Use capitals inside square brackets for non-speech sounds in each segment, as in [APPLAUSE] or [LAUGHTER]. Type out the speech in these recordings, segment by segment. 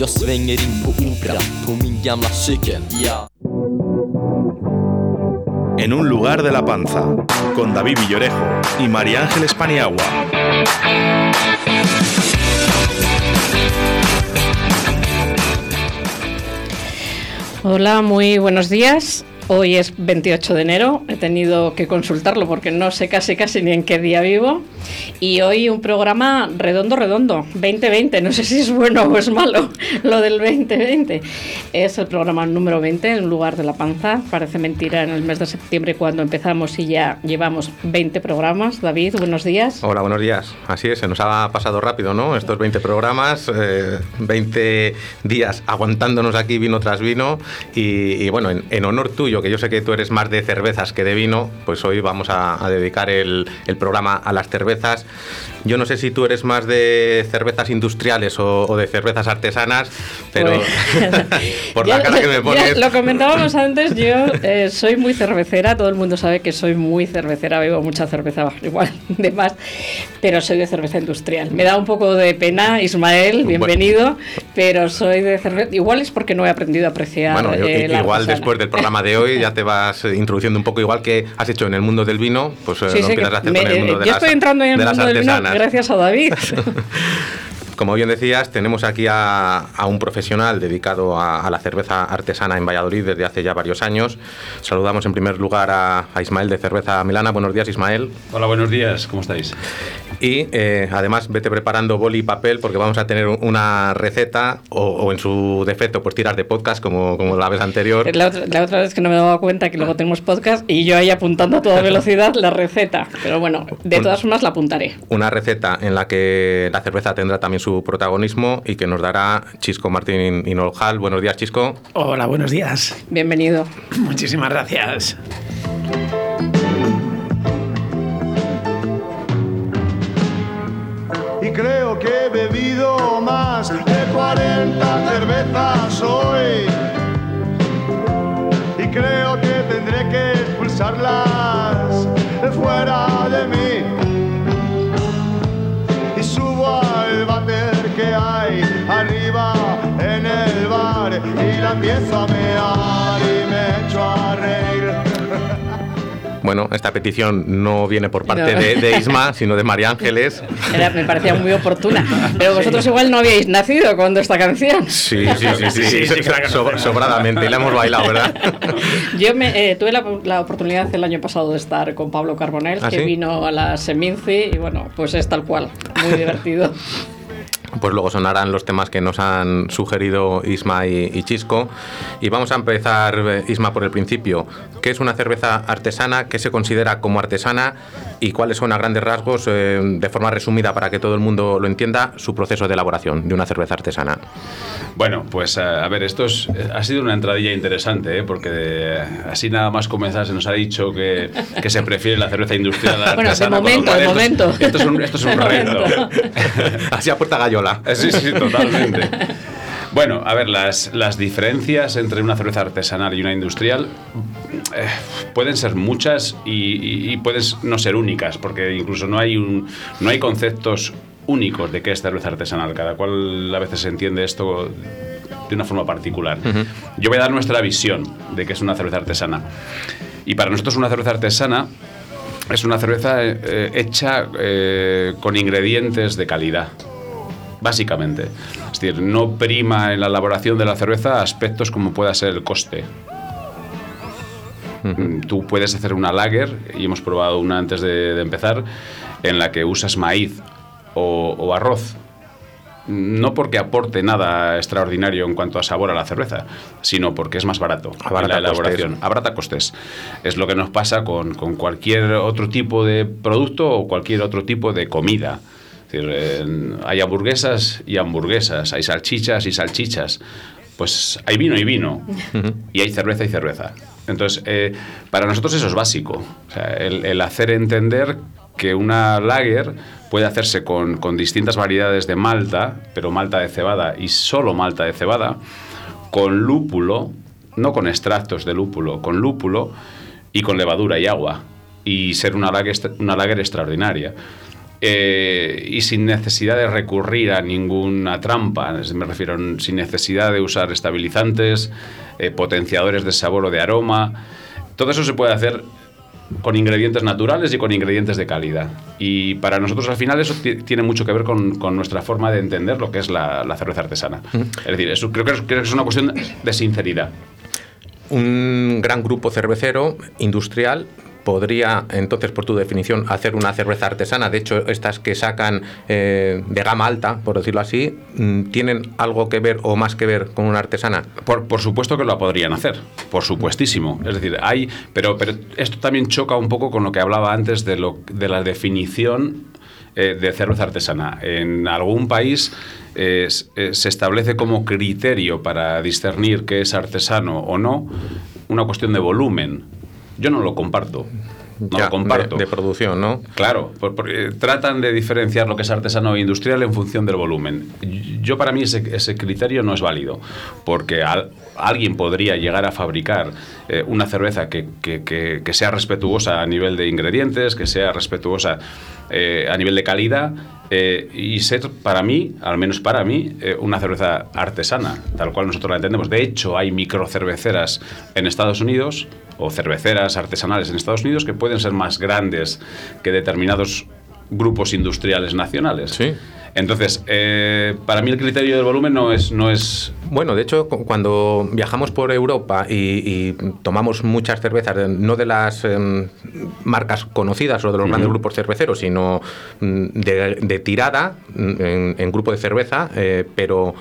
Jag svänger in på Opera på min gamla cykel, ja. En un lugar de la panza, con David Villorejo y María Ángeles Paniagua. Hola, muy buenos días. Hoy es 28 de enero, he tenido que consultarlo porque no sé casi casi ni en qué día vivo. Y hoy un programa redondo, redondo, 2020. No sé si es bueno o es malo lo del 2020. Es el programa número 20 en lugar de la panza. Parece mentira en el mes de septiembre cuando empezamos y ya llevamos 20 programas. David, buenos días. Hola, buenos días. Así es, se nos ha pasado rápido, ¿no? Estos 20 programas, eh, 20 días aguantándonos aquí vino tras vino. Y, y bueno, en, en honor tuyo, que yo sé que tú eres más de cervezas que de vino, pues hoy vamos a, dedicar el programa a las cervezas. Yo no sé si tú eres más de cervezas industriales o, o de cervezas artesanas, pero [LAUGHS] por la Ya- cara que me ya pones... lo comentábamos antes, yo eh, soy muy cervecera, todo el mundo sabe que soy muy cervecera, bebo mucha cerveza, [LAUGHS] igual de más, pero soy de cerveza industrial. Me da un poco de pena, Ismael, bienvenido, pero soy de cerveza. Igual es porque no he aprendido a apreciar. Bueno, yo- eh, la igual artesana. después del programa de hoy ya te vas eh, introduciendo un poco igual que has hecho en el mundo del vino, pues eh, Sí, lo sí, que empiezas a hacer me- con el mundo eh, de yo las, estoy entrando en el de las mundo del vino gracias a David. [LAUGHS] Como bien decías, tenemos aquí a, a un profesional dedicado a, a la cerveza artesana en Valladolid desde hace ya varios años. Saludamos en primer lugar a, a Ismael de Cerveza Milana. Buenos días, Ismael. Hola, buenos días, ¿cómo estáis? Y eh, además vete preparando boli y papel porque vamos a tener una receta o, o en su defecto pues tiras de podcast como, como la vez anterior. La otra, la otra vez que no me daba cuenta que luego tenemos podcast y yo ahí apuntando a toda [LAUGHS] velocidad la receta. Pero bueno, de todas formas la apuntaré. Una receta en la que la cerveza tendrá también su protagonismo y que nos dará Chisco Martín Inolhal. Buenos días, Chisco. Hola, buenos días. Bienvenido. Muchísimas gracias. Y creo que he bebido más de 40 cervezas hoy. Y creo que tendré que expulsarlas fuera de mí. Y subo al váter que hay arriba en el bar y la empiezo a mear Bueno, esta petición no viene por parte No. de, de [LAUGHS] Isma, sino de María Ángeles. Era- me parecía muy oportuna. Pero vosotros igual no habíais nacido cuando esta canción. Sí, sí, sí, sí, Sí, sí, So- sobradamente, y la hemos bailado, ¿verdad? [LAUGHS] Yo me, eh, tuve la, la oportunidad el año pasado de estar con Pablo Carbonell, ¿Ah, que sí? vino a la Seminci, y bueno, pues es tal cual. Muy divertido. [LAUGHS] Pues luego sonarán los temas que nos han sugerido Isma y, y Chisco. Y vamos a empezar, eh, Isma, por el principio. ¿Qué es una cerveza artesana? ¿Qué se considera como artesana? ¿Y cuáles son a grandes rasgos, eh, de forma resumida para que todo el mundo lo entienda, su proceso de elaboración de una cerveza artesana? Bueno, pues a, a ver, esto es- eh, ha sido una entradilla interesante, ¿eh? porque eh, así nada más comenzar se nos ha dicho que, que se prefiere la cerveza industrial a la Bueno, de artesana, con lo momento, cual de esto es- momento. Esto es un, esto es un De reto. momento. [LAUGHS] Así a puerta gallola. Eh, Sí, sí, totalmente. [LAUGHS] Bueno, a ver, las, las diferencias entre una cerveza artesanal y una industrial eh, pueden ser muchas y, y- y pueden no ser únicas, porque incluso no hay, un, no hay conceptos únicos de qué es cerveza artesanal. Cada cual a veces entiende esto de una forma particular. Yo voy a dar nuestra visión de qué es una cerveza artesana. Y para nosotros una cerveza artesana es una cerveza eh, hecha eh, con ingredientes de calidad básicamente. Es decir, no prima en la elaboración de la cerveza aspectos como pueda ser el coste. Mm, Tú puedes hacer una lager, y hemos probado una antes de, de empezar, en la que usas maíz o, o arroz. No porque aporte nada extraordinario en cuanto a sabor a la cerveza, sino porque es más barato Abarata en la elaboración. costes. Abarata costes. Es lo que nos pasa con, con cualquier otro tipo de producto o cualquier otro tipo de comida. Es decir, eh, hay hamburguesas y hamburguesas, hay salchichas y salchichas. Pues hay vino y vino, y hay cerveza y cerveza. Entonces, eh, para nosotros eso es básico. O sea, el, el hacer entender que una lager puede hacerse con, con distintas variedades de malta, pero malta de cebada y solo malta de cebada, con lúpulo, no con extractos de lúpulo, con lúpulo y con levadura y agua, y ser una lager, una lager extraordinaria. Eh, y sin necesidad de recurrir a ninguna trampa, me refiero sin necesidad de usar estabilizantes, eh, potenciadores de sabor o de aroma. Todo eso se puede hacer con ingredientes naturales y con ingredientes de calidad. Y para nosotros al final eso ti- tiene mucho que ver con, con nuestra forma de entender lo que es la, la cerveza artesana. Es decir, eso creo, que es, creo que es una cuestión de sinceridad. Un gran grupo cervecero industrial podría, entonces, por tu definición, hacer una cerveza artesana. De hecho, estas que sacan eh, de gama alta, por decirlo así, mm, ¿tienen algo que ver o más que ver con una artesana? Por, por supuesto que lo podrían hacer, por supuestísimo. Es decir, hay, pero, pero esto también choca un poco con lo que hablaba antes de, lo, de la definición eh, de cerveza artesana. En algún país eh, se establece como criterio para discernir qué es artesano o no una cuestión de volumen. Yo no lo comparto. No Ya, lo comparto. De, de producción, ¿no? Claro, por- porque tratan de diferenciar lo que es artesano e industrial en función del volumen. Yo para mí ese, ese criterio no es válido, porque al- alguien podría llegar a fabricar eh, una cerveza que, que- que- que sea respetuosa a nivel de ingredientes, que sea respetuosa eh, a nivel de calidad, eh, y ser para mí, al menos para mí, una cerveza artesana, tal cual nosotros la entendemos. De hecho, hay microcerveceras en Estados Unidos o cerveceras artesanales en Estados Unidos que pueden ser más grandes que determinados grupos industriales nacionales. Sí. Entonces, eh, para mí el criterio del volumen no es, no es Bueno, de hecho, cu- cuando viajamos por Europa y, y tomamos muchas cervezas, no de las em, marcas conocidas o de los grandes grupos cerveceros, sino mm, de, de tirada mm, en, en grupo de cerveza, eh, pero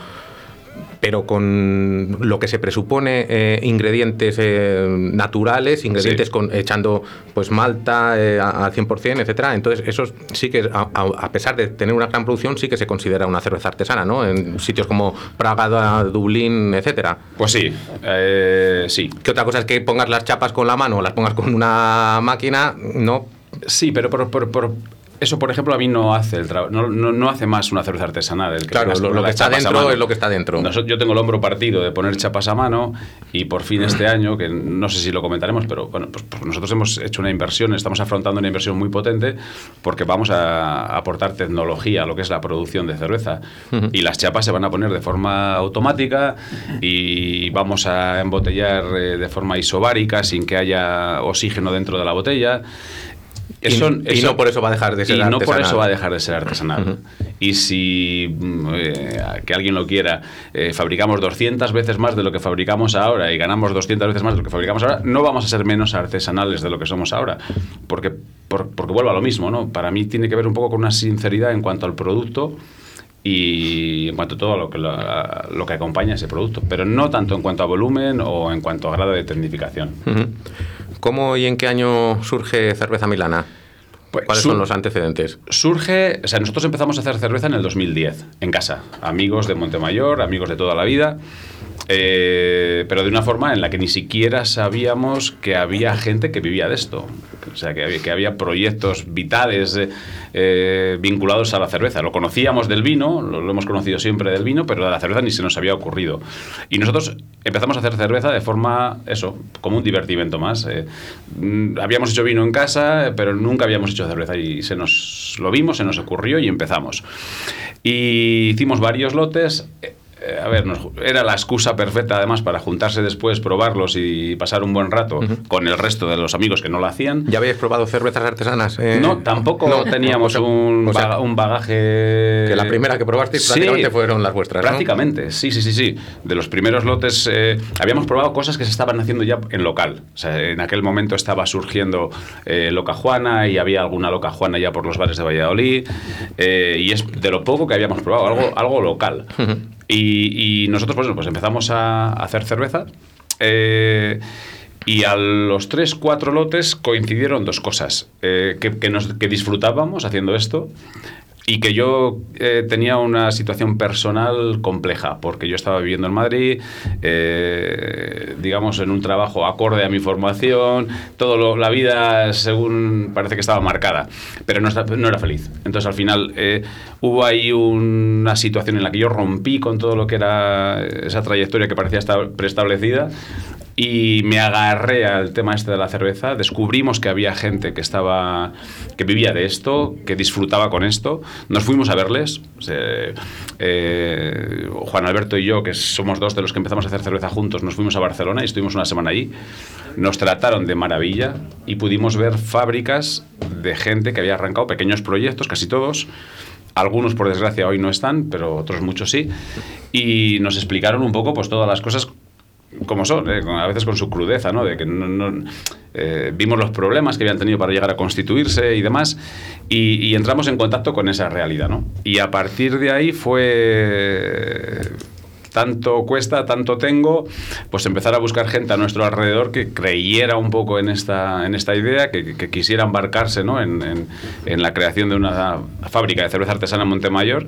pero con lo que se presupone eh, ingredientes eh, naturales, ingredientes Sí. con, echando pues malta eh, al 100%, etcétera. Entonces, eso sí que, a, pesar de tener una gran producción, sí que se considera una cerveza artesana, ¿no? En sitios como Praga, Dublín, etcétera. Pues sí, sí. Que otra cosa es que pongas las chapas con la mano o las pongas con una máquina, no. Sí, pero por, por- por- eso, por ejemplo, a mí no hace el trabajo, no, no- no hace más una cerveza artesanal. El que Claro, lo- que está dentro es lo que está dentro. Yo tengo el hombro partido de poner chapas a mano y por fin este [CLEARS THROAT] año, que no sé si lo comentaremos, pero bueno, pues, pues nosotros hemos hecho una inversión, estamos afrontando una inversión muy potente porque vamos a aportar tecnología a lo que es la producción de cerveza. Y las chapas se van a poner de forma automática y vamos a embotellar eh, de forma isobárica sin que haya oxígeno dentro de la botella. Y- y no por eso va a dejar de ser y no por artesanal. eso va a dejar de ser artesanal. Y si mm, eh, que alguien lo quiera, eh, fabricamos 200 veces más de lo que fabricamos ahora y ganamos 200 veces más de lo que fabricamos ahora, no vamos a ser menos artesanales de lo que somos ahora. Porque, por- porque vuelvo a lo mismo, ¿no? Para mí tiene que ver un poco con una sinceridad en cuanto al producto y en cuanto a todo lo que, lo que acompaña ese producto, pero no tanto en cuanto a volumen o en cuanto a grado de tecnificación. ¿Cómo y en qué año surge Cerveza Milana? Pues ¿Cuáles sur- son los antecedentes? Surge, o sea, nosotros empezamos a hacer cerveza en el 2010, en casa. Amigos de Montemayor, amigos de toda la vida. eh, pero de una forma en la que ni siquiera sabíamos que había gente que vivía de esto. O sea, que había, que había proyectos vitales eh, eh, vinculados a la cerveza. Lo conocíamos del vino, lo, lo hemos conocido siempre del vino, pero de la cerveza ni se nos había ocurrido. Y nosotros empezamos a hacer cerveza de forma, eso, como un divertimento más. eh. Mm, habíamos hecho vino en casa, pero nunca habíamos hecho cerveza y se nos lo vimos, se nos ocurrió y empezamos. Y hicimos varios lotes. Eh, a ver, nos- era la excusa perfecta además para juntarse después, probarlos y pasar un buen rato con el resto de los amigos que no lo hacían. ¿Ya habéis probado cervezas artesanas? eh? No, tampoco No, teníamos o sea, un, o sea, baga- un bagaje. que la primera que probasteis Sí, prácticamente fueron las vuestras, ¿no? Prácticamente, sí, sí, sí, sí. De los primeros lotes eh, habíamos probado cosas que se estaban haciendo ya en local. O sea, en aquel momento estaba surgiendo eh, Loca Juana y había alguna Loca Juana ya por los bares de Valladolid. eh, y es de lo poco que habíamos probado, algo, algo local. Y, y nosotros, pues, pues empezamos a hacer cerveza. eh, y a los tres, cuatro lotes coincidieron dos cosas. eh, que, que disfrutábamos haciendo esto y que yo eh, tenía una situación personal compleja, porque yo estaba viviendo en Madrid, eh, digamos, en un trabajo acorde a mi formación, todo la vida según parece que estaba marcada, pero no, no era feliz. Entonces al final eh, hubo ahí una situación en la que yo rompí con todo lo que era esa trayectoria que parecía estar preestablecida y me agarré al tema este de la cerveza. Descubrimos que había gente que estaba que vivía de esto, que disfrutaba con esto. Nos fuimos a verles. Eh, Juan Alberto y yo, que somos dos de los que empezamos a hacer cerveza juntos, nos fuimos a Barcelona y estuvimos una semana allí. Nos trataron de maravilla y pudimos ver fábricas de gente que había arrancado pequeños proyectos, casi todos. Algunos, por desgracia, hoy no están, pero otros muchos sí. Y nos explicaron un poco pues, todas las cosas como son, eh, a veces con su crudeza, ¿no? De que no- no- eh, vimos los problemas que habían tenido para llegar a constituirse y demás, y, entramos en contacto con esa realidad, ¿no? Y a partir de ahí fue tanto cuesta, tanto tengo, pues empezar a buscar gente a nuestro alrededor que creyera un poco en esta, en esta idea, que, quisiera embarcarse ¿no? en, en- en la creación de una fábrica de cerveza artesana en Montemayor.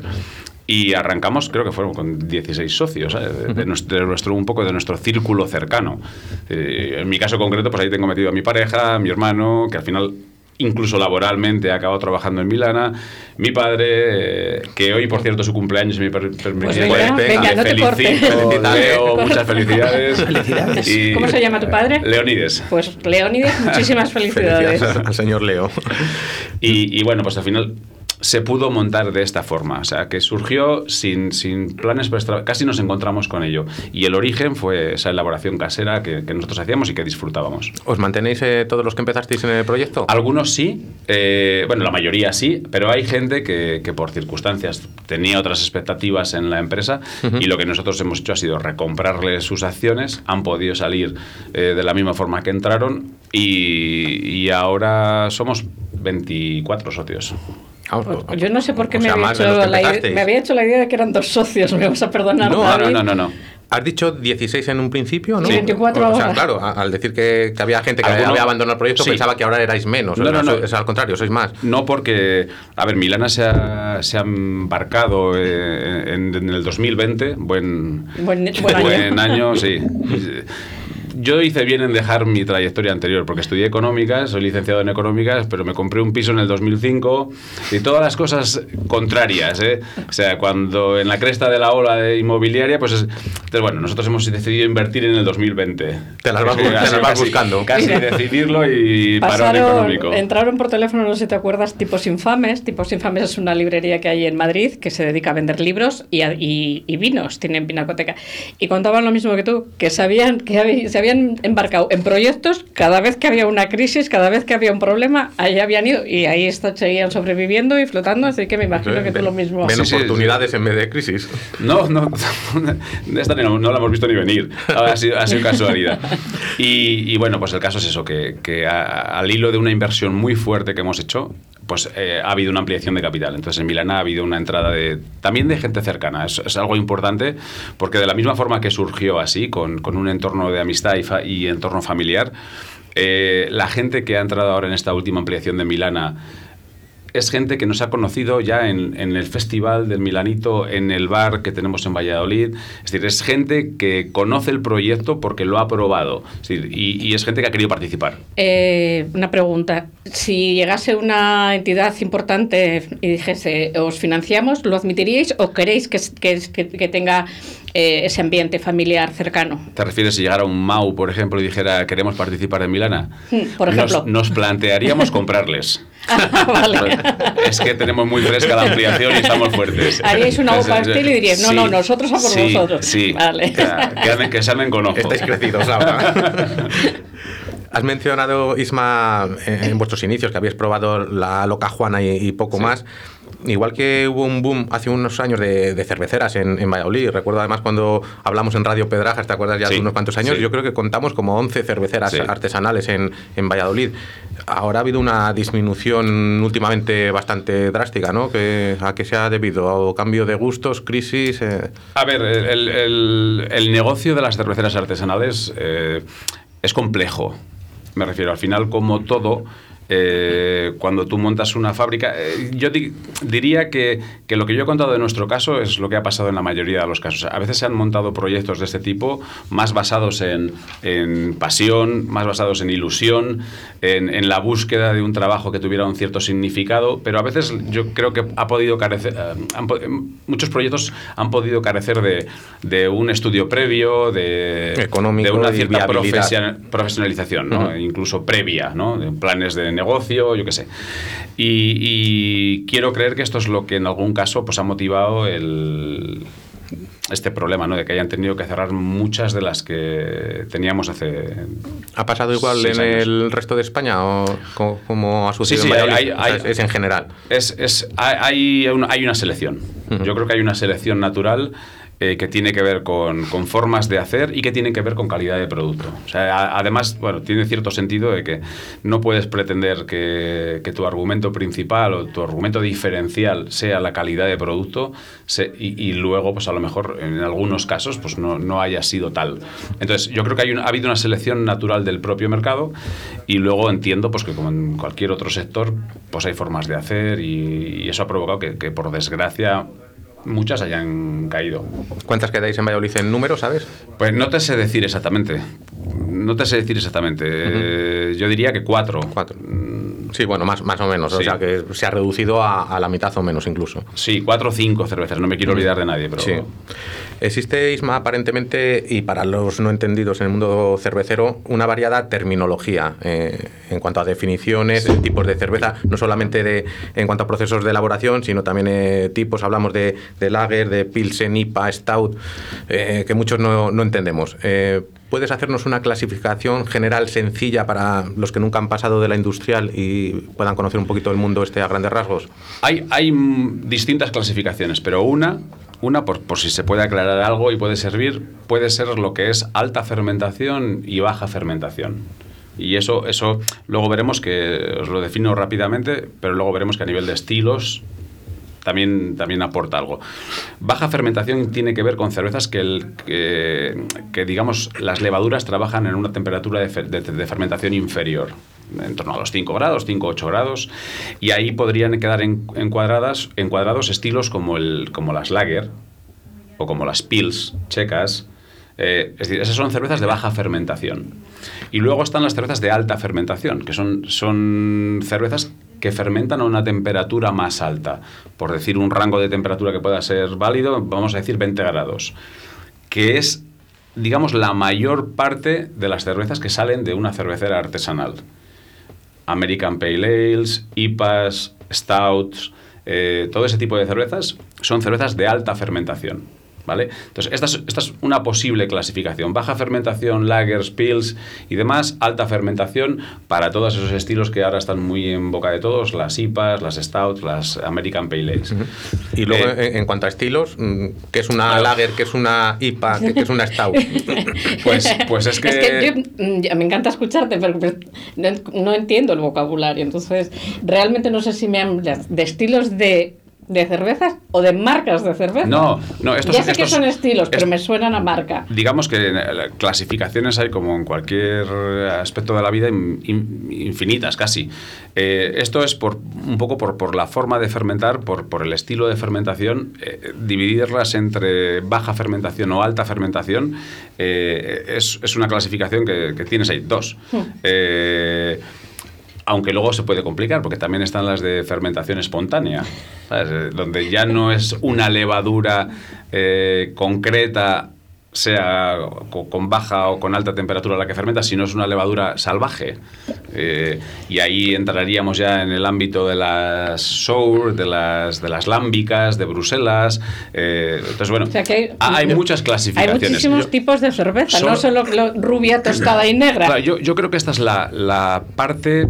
Y arrancamos, creo que fueron con 16 socios, ¿eh? de, de nuestro, de nuestro- un poco de nuestro círculo cercano. Eh, en mi caso concreto, pues ahí tengo metido a mi pareja, a mi hermano, que al final incluso laboralmente ha acabado trabajando en Milana, mi padre, eh, que hoy, por cierto, su cumpleaños, si me per- permitís, Pues venga, venga, no te felicito. Leo, muchas felicidades. Felicidades. Y- ¿Cómo se llama tu padre? Leonides. Pues Leónides, muchísimas [LAUGHS] felicidades. Felicidades al señor Leo. [LAUGHS] Y, y bueno, pues al final se pudo montar de esta forma, o sea, que surgió sin, sin planes, preestra- casi nos encontramos con ello. Y el origen fue esa elaboración casera que, que nosotros hacíamos y que disfrutábamos. ¿Os mantenéis eh, todos los que empezasteis en el proyecto? Algunos sí, eh, bueno, la mayoría sí, pero hay gente que, que por circunstancias tenía otras expectativas en la empresa y lo que nosotros hemos hecho ha sido recomprarles sus acciones, han podido salir eh, de la misma forma que entraron y, y ahora somos 24 socios. Vamos, Pues Yo no sé por qué me, sea, había hecho la idea, me había hecho la idea de que eran dos socios, me vas a perdonar. No, No, no, no, no, no. Has dicho 16 en un principio, ¿no? Sí, 24 o sea, ahora. claro, al decir que, que había gente que Alguno- había abandonado el proyecto, Sí. pensaba que ahora erais menos. No, o sea, no, no. sois- es al contrario, sois más. No porque, a ver, Milana se ha, se ha embarcado eh, en, en el 2020, buen, Buen- buen año. buen año, sí. [LAUGHS] Yo hice bien en dejar mi trayectoria anterior, porque estudié económicas, soy licenciado en económicas, pero me compré un piso en el 2005 y todas las cosas contrarias, ¿eh? O sea, cuando en la cresta de la ola de inmobiliaria, pues es- entonces, bueno, nosotros hemos decidido invertir en el 2020. Te las vas te casi- las vas casi- buscando. Casi Mira. decidirlo y parón Pasaron, económico. entraron por teléfono, no sé si te acuerdas, Tipos Infames. Tipos Infames es una librería que hay en Madrid que se dedica a vender libros y, a- y- y vinos, tienen pinacoteca. Y contaban lo mismo que tú, que sabían que habí- se habían embarcado en proyectos cada vez que había una crisis, cada vez que había un problema, ahí habían ido y ahí está, seguían sobreviviendo y flotando, así que me imagino que tú lo mismo. Ven Sí, sí, oportunidades en vez de crisis. No, no, [LAUGHS] esta ni no, no la hemos visto ni venir. Ha sido, ha sido casualidad. Y, y bueno, pues el caso es eso, que, que a- al hilo de una inversión muy fuerte que hemos hecho, pues eh, ha habido una ampliación de capital. Entonces en Milana ha habido una entrada de también de gente cercana. Es, es algo importante porque de la misma forma que surgió así, con, con un entorno de amistad y entorno familiar, eh, la gente que ha entrado ahora en esta última ampliación de Milana es gente que nos ha conocido ya en, en el festival del Milanito, en el bar que tenemos en Valladolid. Es decir, es gente que conoce el proyecto porque lo ha probado. Es decir, y, y es gente que ha querido participar. Eh, una pregunta. Si llegase una entidad importante y dijese, os financiamos, ¿lo admitiríais o queréis que, que, que- que tenga eh, ese ambiente familiar cercano? ¿Te refieres si llegara un Mau, por ejemplo, y dijera queremos participar en Milana? Hmm, por Nos- ejemplo. Nos, plantearíamos [LAUGHS] comprarles. [LAUGHS] vale. Es que tenemos muy fresca la ampliación y estamos fuertes. Haríais una estilo y diríais, no, sí, no, nosotros a por sí, vosotros. Sí, Vale. que, que que se anden con. Estáis crecidos, Laura. [LAUGHS] Has mencionado, Isma, eh, en vuestros inicios que habéis probado la loca Juana y, y poco más. Igual que hubo un boom hace unos años de, de cerveceras en, en Valladolid. Recuerdo además cuando hablamos en Radio Pedrajas, ¿te acuerdas ya Sí, de unos cuantos años? sí. Yo creo que contamos como 11 cerveceras Sí. artesanales en, en Valladolid. Ahora ha habido una disminución últimamente bastante drástica, ¿no? Que, ¿A qué se ha debido? ¿A cambio de gustos, crisis? eh? A ver, el, el- el negocio de las cerveceras artesanales eh, es complejo. Me refiero, al final, como todo, eh, cuando tú montas una fábrica, eh, yo di- diría que, que lo que yo he contado de nuestro caso es lo que ha pasado en la mayoría de los casos. A veces se han montado proyectos de este tipo más basados en, en pasión, más basados en ilusión, en, en la búsqueda de un trabajo que tuviera un cierto significado, pero a veces yo creo que ha podido carecer, eh, han muchos proyectos han podido carecer de, de un estudio previo, de, Económico de una cierta profesionalización, incluso previa, ¿no? de planes de negocio, yo qué sé. Y, y quiero creer que esto es lo que en algún caso pues, ha motivado el, este problema, ¿no? de que hayan tenido que cerrar muchas de las que teníamos hace... ¿Ha pasado igual en años. el resto de España o co- como ha sucedido Sí, sí, en Valladolid? hay- O sea, hay- es, en general. Es, es- hay, hay una, hay una selección. Ujú. Yo creo que hay una selección natural eh, que tiene que ver con, con formas de hacer y que tiene que ver con calidad de producto. O sea, a- además, bueno, tiene cierto sentido de que no puedes pretender que, que tu argumento principal o tu argumento diferencial sea la calidad de producto se- y, y luego, pues a lo mejor en algunos casos, pues no, no haya sido tal. Entonces, yo creo que hay un- ha habido una selección natural del propio mercado y luego entiendo pues que como en cualquier otro sector, pues hay formas de hacer y, y eso ha provocado que, que, por desgracia muchas hayan caído. ¿Cuántas quedáis en Valladolid en número, sabes? Pues no te sé decir exactamente. No te sé decir exactamente. Eh, yo diría que cuatro. Cuatro. Sí, bueno, más, más o menos. O sea que se ha reducido a, a la mitad o menos incluso. Sí, cuatro o cinco cervezas. No me quiero olvidar de nadie, pero... Sí. Existe, Isma, aparentemente, y para los no entendidos en el mundo cervecero, una variada terminología eh, en cuanto a definiciones, tipos de cerveza, no solamente de, en cuanto a procesos de elaboración, sino también eh, tipos, hablamos de, de lager, de pilsen, IPA, stout, eh, que muchos no, no entendemos. ¿Puedes hacernos una clasificación general sencilla para los que nunca han pasado de la industrial y puedan conocer un poquito el mundo este a grandes rasgos? Hay, hay mm, distintas clasificaciones, pero una, una por, por si se puede aclarar algo y puede servir, puede ser lo que es alta fermentación y baja fermentación. Y eso, eso luego veremos que os lo defino rápidamente, pero luego veremos que a nivel de estilos también, también aporta algo. Baja fermentación tiene que ver con cervezas que, que, digamos, las levaduras trabajan en una temperatura de fermentación inferior, en torno a los 5 grados, 5-8 grados, y ahí podrían quedar en- encuadradas, encuadrados estilos como, el, como las lager o como las pils checas. Eh, es decir, esas son cervezas de baja fermentación. Y luego están las cervezas de alta fermentación, que son, son cervezas que fermentan a una temperatura más alta. Por decir un rango de temperatura que pueda ser válido, vamos a decir 20 grados. Que es, digamos, la mayor parte de las cervezas que salen de una cervecera artesanal. American Pale Ales, IPAs, Stouts, eh, todo ese tipo de cervezas son cervezas de alta fermentación. ¿Vale? Entonces, esta es, esta es una posible clasificación. Baja fermentación, lagers, pills y demás. Alta fermentación para todos esos estilos que ahora están muy en boca de todos, las IPAs, las Stouts, las American Pale Ales. Y luego, Eh, en, cuanto a estilos, mm, ¿qué es una lager, qué es una IPA, qué, qué es una stout? [LAUGHS] Pues, pues es que... Es que yo, mm, me encanta escucharte, pero pero no, no entiendo el vocabulario. Entonces, realmente no sé si me hablas de estilos de, de cervezas o de marcas de cerveza. No, no, estos ya sé que son estilos, pero me suenan a marca. Digamos que eh, clasificaciones hay como en cualquier aspecto de la vida in- in- infinitas casi. Eh, esto es por un poco por, por la forma de fermentar, por, por el estilo de fermentación, eh, dividirlas entre baja fermentación o alta fermentación eh, es, es una clasificación que, que tienes ahí, dos. Eh, aunque luego se puede complicar, porque también están las de fermentación espontánea, ¿sabes? Eh, donde ya no es una levadura eh, concreta, sea co- con baja o con alta temperatura la que fermenta, sino es una levadura salvaje. Eh, y ahí entraríamos ya en el ámbito de las sour, de las, de las lámbicas, de Bruselas. eh, entonces, bueno, O sea que hay- ha- hay muchas Hay clasificaciones. muchísimos Yo- tipos de cerveza, no solo lo- rubia, tostada y negra. Claro, yo, yo creo que esta es la, la parte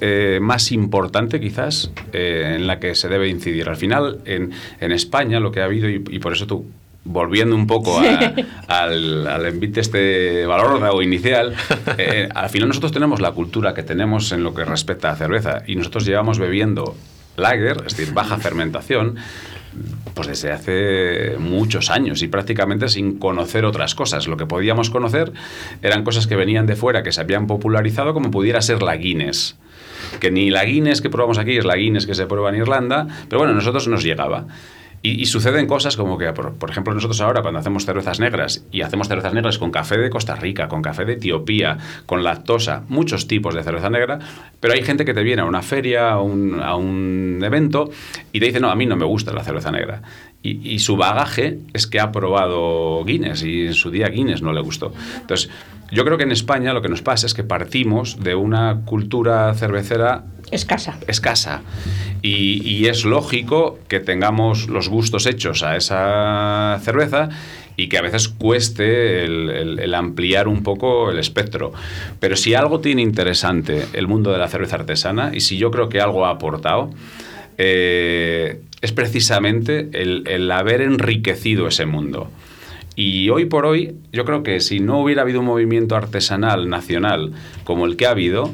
eh, más importante quizás eh, en la que se debe incidir. Al final, en, en España lo que ha habido, y, y por eso tú, volviendo un poco a- [LAUGHS] al, al envite este valor inicial, eh, al final nosotros tenemos la cultura que tenemos en lo que respecta a cerveza y nosotros llevamos bebiendo lager, es decir, baja [LAUGHS] fermentación, pues desde hace muchos años y prácticamente sin conocer otras cosas. Lo que podíamos conocer eran cosas que venían de fuera, que se habían popularizado, como pudiera ser la Guinness. Que ni la Guinness que probamos aquí es la Guinness que se prueba en Irlanda, pero bueno, a nosotros nos llegaba. Y, y suceden cosas como que, por, por ejemplo, nosotros ahora cuando hacemos cervezas negras y hacemos cervezas negras con café de Costa Rica, con café de Etiopía, con lactosa, muchos tipos de cerveza negra, pero hay gente que te viene a una feria, a un, a un evento y te dice, no, a mí no me gusta la cerveza negra. Y, y su bagaje es que ha probado Guinness y en su día Guinness no le gustó. Entonces, yo creo que en España lo que nos pasa es que partimos de una cultura cervecera Escasa. escasa. Y, y es lógico que tengamos los gustos hechos a esa cerveza y que a veces cueste el, el- el ampliar un poco el espectro. Pero si algo tiene interesante el mundo de la cerveza artesana, y si yo creo que algo ha aportado, eh, es precisamente el, el haber enriquecido ese mundo. Y hoy por hoy, yo creo que si no hubiera habido un movimiento artesanal nacional como el que ha habido,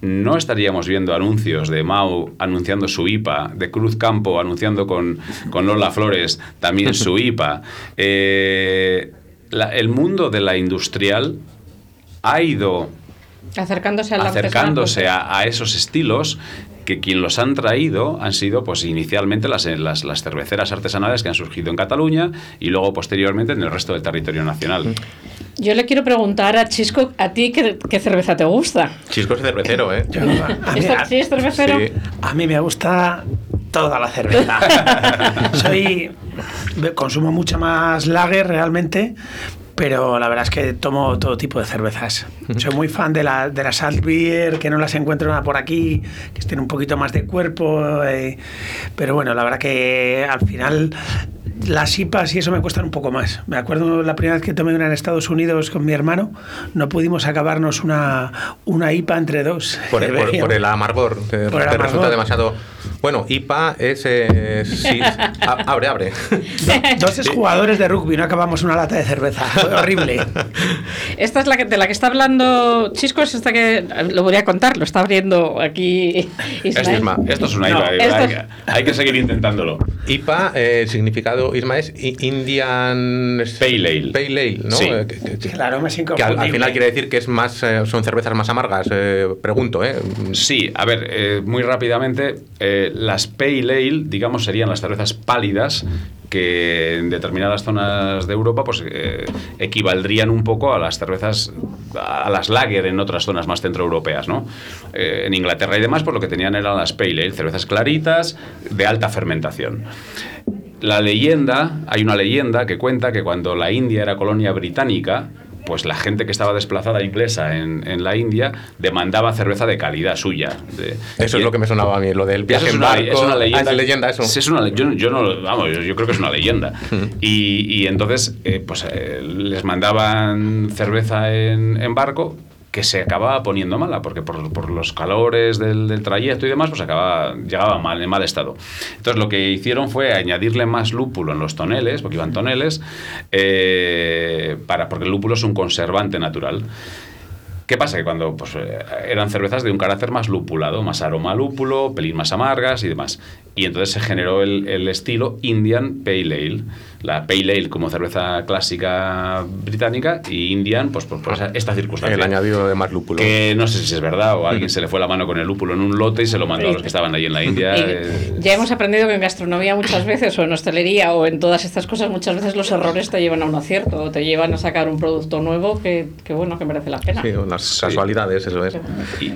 no estaríamos viendo anuncios de Mau anunciando su IPA, de Cruz Campo anunciando con, con Lola Flores también su IPA. [LAUGHS] Eh, la- el mundo de la industrial ha ido Acercándose a esos estilos que quien los han traído han sido pues inicialmente las, las, las cerveceras artesanales que han surgido en Cataluña y luego posteriormente en el resto del territorio nacional. Yo le quiero preguntar a Chisco, ¿a ti qué, qué cerveza te gusta? Chisco es cervecero, ¿eh? Yo- a, [LAUGHS] mí, ¿Esta- ¿Sí es cervecero? Sí. a mí me gusta toda la cerveza. [LAUGHS] Soy consumo mucha más lager realmente, pero la verdad es que tomo todo tipo de cervezas. Soy muy fan de la de la Salt Beer, que no las encuentro nada por aquí, que estén un poquito más de cuerpo, eh, pero bueno, la verdad que al final las IPAs y eso me cuestan un poco más. Me acuerdo la primera vez que tomé una en Estados Unidos con mi hermano, no pudimos acabarnos una, una IPA entre dos. [LAUGHS] Por, el- por- por el amargor. Te, Por el te amargor. resulta demasiado. Bueno, IPA es. eh, sí, a- abre, abre. [LAUGHS] Dos jugadores de rugby, no acabamos una lata de cerveza. Fue horrible. [LAUGHS] Esta es la que, de la que está hablando Chisco, es esta que lo voy a contar, lo está abriendo aquí Es Ismael. Isma, esto es una No, IPA, esto hay, es- que, hay que seguir intentándolo. IPA, eh, el Isma, es Indian. Pale Ale. Pale Ale, ¿no? Sí. Eh, que- que- que- Claro, me es que al, al final quiere decir que es más, eh, son cervezas más amargas, eh, pregunto, ¿eh? Sí, a ver, eh, muy rápidamente, eh, las Pale Ale, digamos, serían las cervezas pálidas que en determinadas zonas de Europa pues eh, equivaldrían un poco a las cervezas a las lager en otras zonas más centroeuropeas, ¿no? Eh, en Inglaterra y demás, pues lo que tenían eran las Pale Ale, cervezas claritas de alta fermentación. La leyenda, hay una leyenda que cuenta que cuando la India era colonia británica, pues la gente que estaba desplazada inglesa en, en la India demandaba cerveza de calidad suya. de- Eso es lo que me sonaba a mí, lo del viaje en barco. es una Ah, leyenda. es leyenda eso. Es una yo, yo no, vamos, yo, yo creo que es una leyenda. y, y entonces, eh, pues eh, les mandaban cerveza en, en barco que se acababa poniendo mala, porque por, los calores del, trayecto y demás, pues acababa, llegaba mal, en mal estado. Entonces lo que hicieron fue añadirle más lúpulo en los toneles, porque iban toneles, eh, para, porque el lúpulo es un conservante natural. ¿Qué pasa? Que cuando pues, eh, eran cervezas de un carácter más lupulado, más aroma lúpulo, pelín más amargas y demás. Y entonces se generó el, el estilo Indian Pale Ale. La Pale Ale como cerveza clásica británica y Indian, pues por, por esa- esta circunstancia. El añadido de más lúpulo. Que no sé si es verdad o a alguien [LAUGHS] se le fue la mano con el lúpulo en un lote y se lo mandó a los que estaban ahí en la India. Eh, ya hemos aprendido que en gastronomía muchas veces, o en hostelería, o en todas estas cosas, muchas veces los errores te llevan a un acierto, o te llevan a sacar un producto nuevo que, que bueno, que merece la pena. Sí, unas casualidades, eso es. y-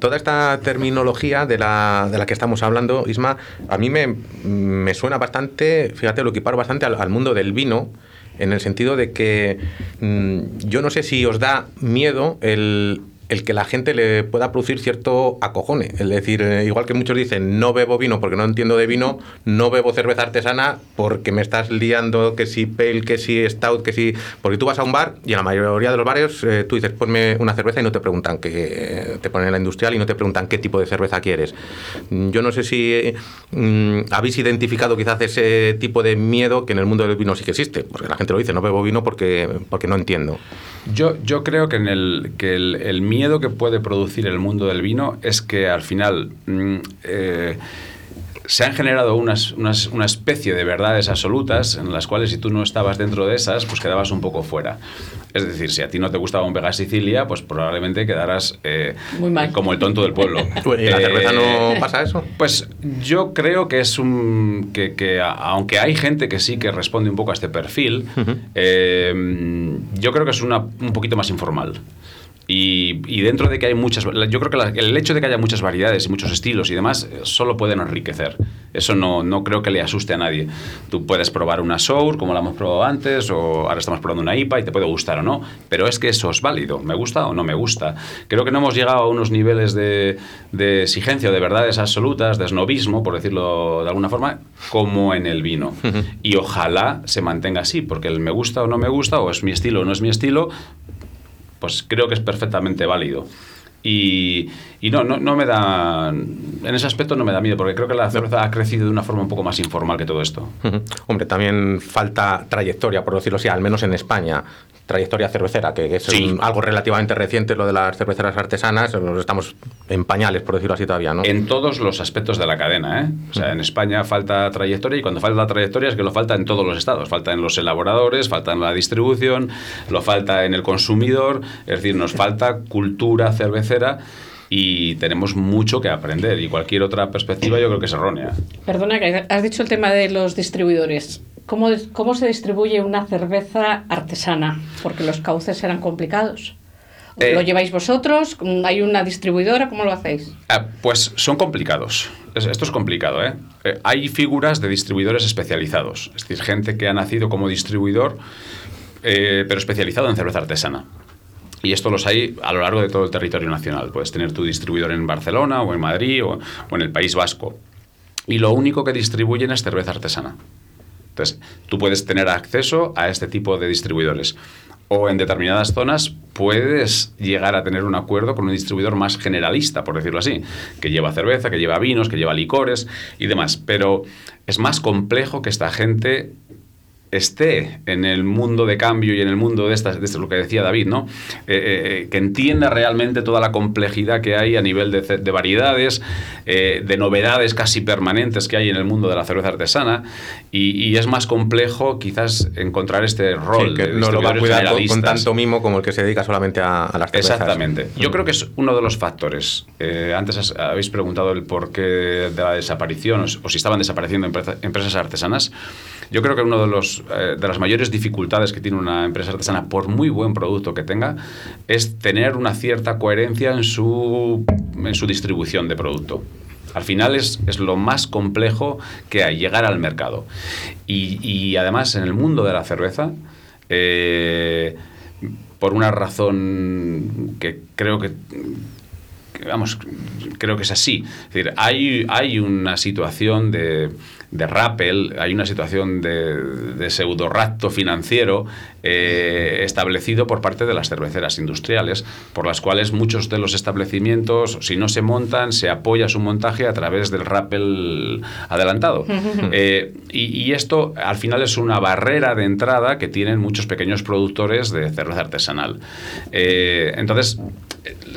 Toda esta terminología de la, de la que estamos hablando, Isma, a mí me, me suena bastante, fíjate, lo equiparo bastante al, al mundo del vino, en el sentido de que mm, yo no sé si os da miedo el, el que la gente le pueda producir cierto acojone. Es decir, eh, igual que muchos dicen, no bebo vino porque no entiendo de vino, no bebo cerveza artesana porque me estás liando que si pale, que si stout, que si... Porque tú vas a un bar y en la mayoría de los bares eh, tú dices, ponme una cerveza y no te preguntan que te ponen la industrial y no te preguntan qué tipo de cerveza quieres. Mm, Yo no sé si mm, habéis identificado quizás ese tipo de miedo que en el mundo del vino sí que existe, porque la gente lo dice, no bebo vino porque, porque no entiendo. Yo, yo creo que, en el, que el miedo que puede producir el mundo del vino es que al final mm, eh, se han generado unas, unas- una especie de verdades absolutas en las cuales si tú no estabas dentro de esas, pues quedabas un poco fuera. Es decir, si a ti no te gustaba un Vega Sicilia, pues probablemente quedarás eh, Muy mal. como el tonto del pueblo. [LAUGHS] ¿Y la Eh, cerveza no pasa eso? Pues yo creo que es un. que, que a- aunque hay gente que sí que responde un poco a este perfil, eh, yo creo que es una, un poquito más informal. Y, y dentro de que hay muchas. Yo creo que la- el hecho de que haya muchas variedades y muchos estilos y demás eh, solo pueden enriquecer. Eso no, no creo que le asuste a nadie. Tú puedes probar una Sour, como la hemos probado antes, o ahora estamos probando una IPA y te puede gustar o no, pero es que eso es válido. ¿Me gusta o no me gusta? Creo que no hemos llegado a unos niveles de, de exigencia o de verdades absolutas, de snobismo, por decirlo de alguna forma, como en el vino. Y ojalá se mantenga así, porque el me gusta o no me gusta, o es mi estilo o no es mi estilo, pues creo que es perfectamente válido. Y, no, no, me da. En ese aspecto no me da miedo, porque creo que la cerveza ha crecido de una forma un poco más informal que todo esto. Hombre, también falta trayectoria, por decirlo así, al menos en España. Trayectoria cervecera, que, es Sí. un- algo relativamente reciente, lo de las cerveceras artesanas. nos Estamos en pañales, por decirlo así, todavía, ¿no? En todos los aspectos de la cadena, ¿eh? O sea, en España falta trayectoria y cuando falta trayectoria es que lo falta en todos los estados. Falta en los elaboradores, falta en la distribución, lo falta en el consumidor. Es decir, nos falta cultura cervecera y tenemos mucho que aprender. Y cualquier otra perspectiva yo creo que es errónea. Perdona, que has dicho el tema de los distribuidores. ¿Cómo, cómo se distribuye una cerveza artesana? Porque los cauces eran complicados. Eh. ¿Lo lleváis vosotros? ¿Hay una distribuidora? ¿Cómo lo hacéis? Ah, pues son complicados. Es- Esto es complicado, ¿eh? Eh, Hay figuras de distribuidores especializados. Es decir, gente que ha nacido como distribuidor, eh, pero especializado en cerveza artesana. Y esto los hay a lo largo de todo el territorio nacional. Puedes tener tu distribuidor en Barcelona o en Madrid o, o en el País Vasco. Y lo único que distribuyen es cerveza artesana. Entonces, tú puedes tener acceso a este tipo de distribuidores. O en determinadas zonas puedes llegar a tener un acuerdo con un distribuidor más generalista, por decirlo así, que lleva cerveza, que lleva vinos, que lleva licores y demás. Pero es más complejo que esta gente esté en el mundo de cambio y en el mundo de estas, de esto, lo que decía David, ¿no? Eh, eh, que entienda realmente toda la complejidad que hay a nivel de, variedades, eh, de novedades casi permanentes que hay en el mundo de la cerveza artesana, y, y es más complejo quizás encontrar este rol Sí, que de no lo va a cuidar con, tanto mimo como el que se dedica solamente a, a las cervezas. Exactamente. Yo Mm. creo que es uno de los factores. Eh, antes has- habéis preguntado el porqué de la desaparición o, si estaban desapareciendo empresa- empresas artesanas. Yo creo que uno de eh, de las mayores dificultades que tiene una empresa artesana, por muy buen producto que tenga, es tener una cierta coherencia en su en su distribución de producto. Al final es, es lo más complejo que hay, llegar al mercado. Y, y además en el mundo de la cerveza, eh, por una razón que creo que, vamos, creo que es así. Es decir, hay, hay una situación de, de rappel, hay una situación de, de pseudo rapto financiero eh, establecido por parte de las cerveceras industriales, por las cuales muchos de los establecimientos, si no se montan, se apoya su montaje a través del rappel adelantado. [LAUGHS] Eh, y, y esto al final es una barrera de entrada que tienen muchos pequeños productores de cerveza artesanal. Eh, entonces,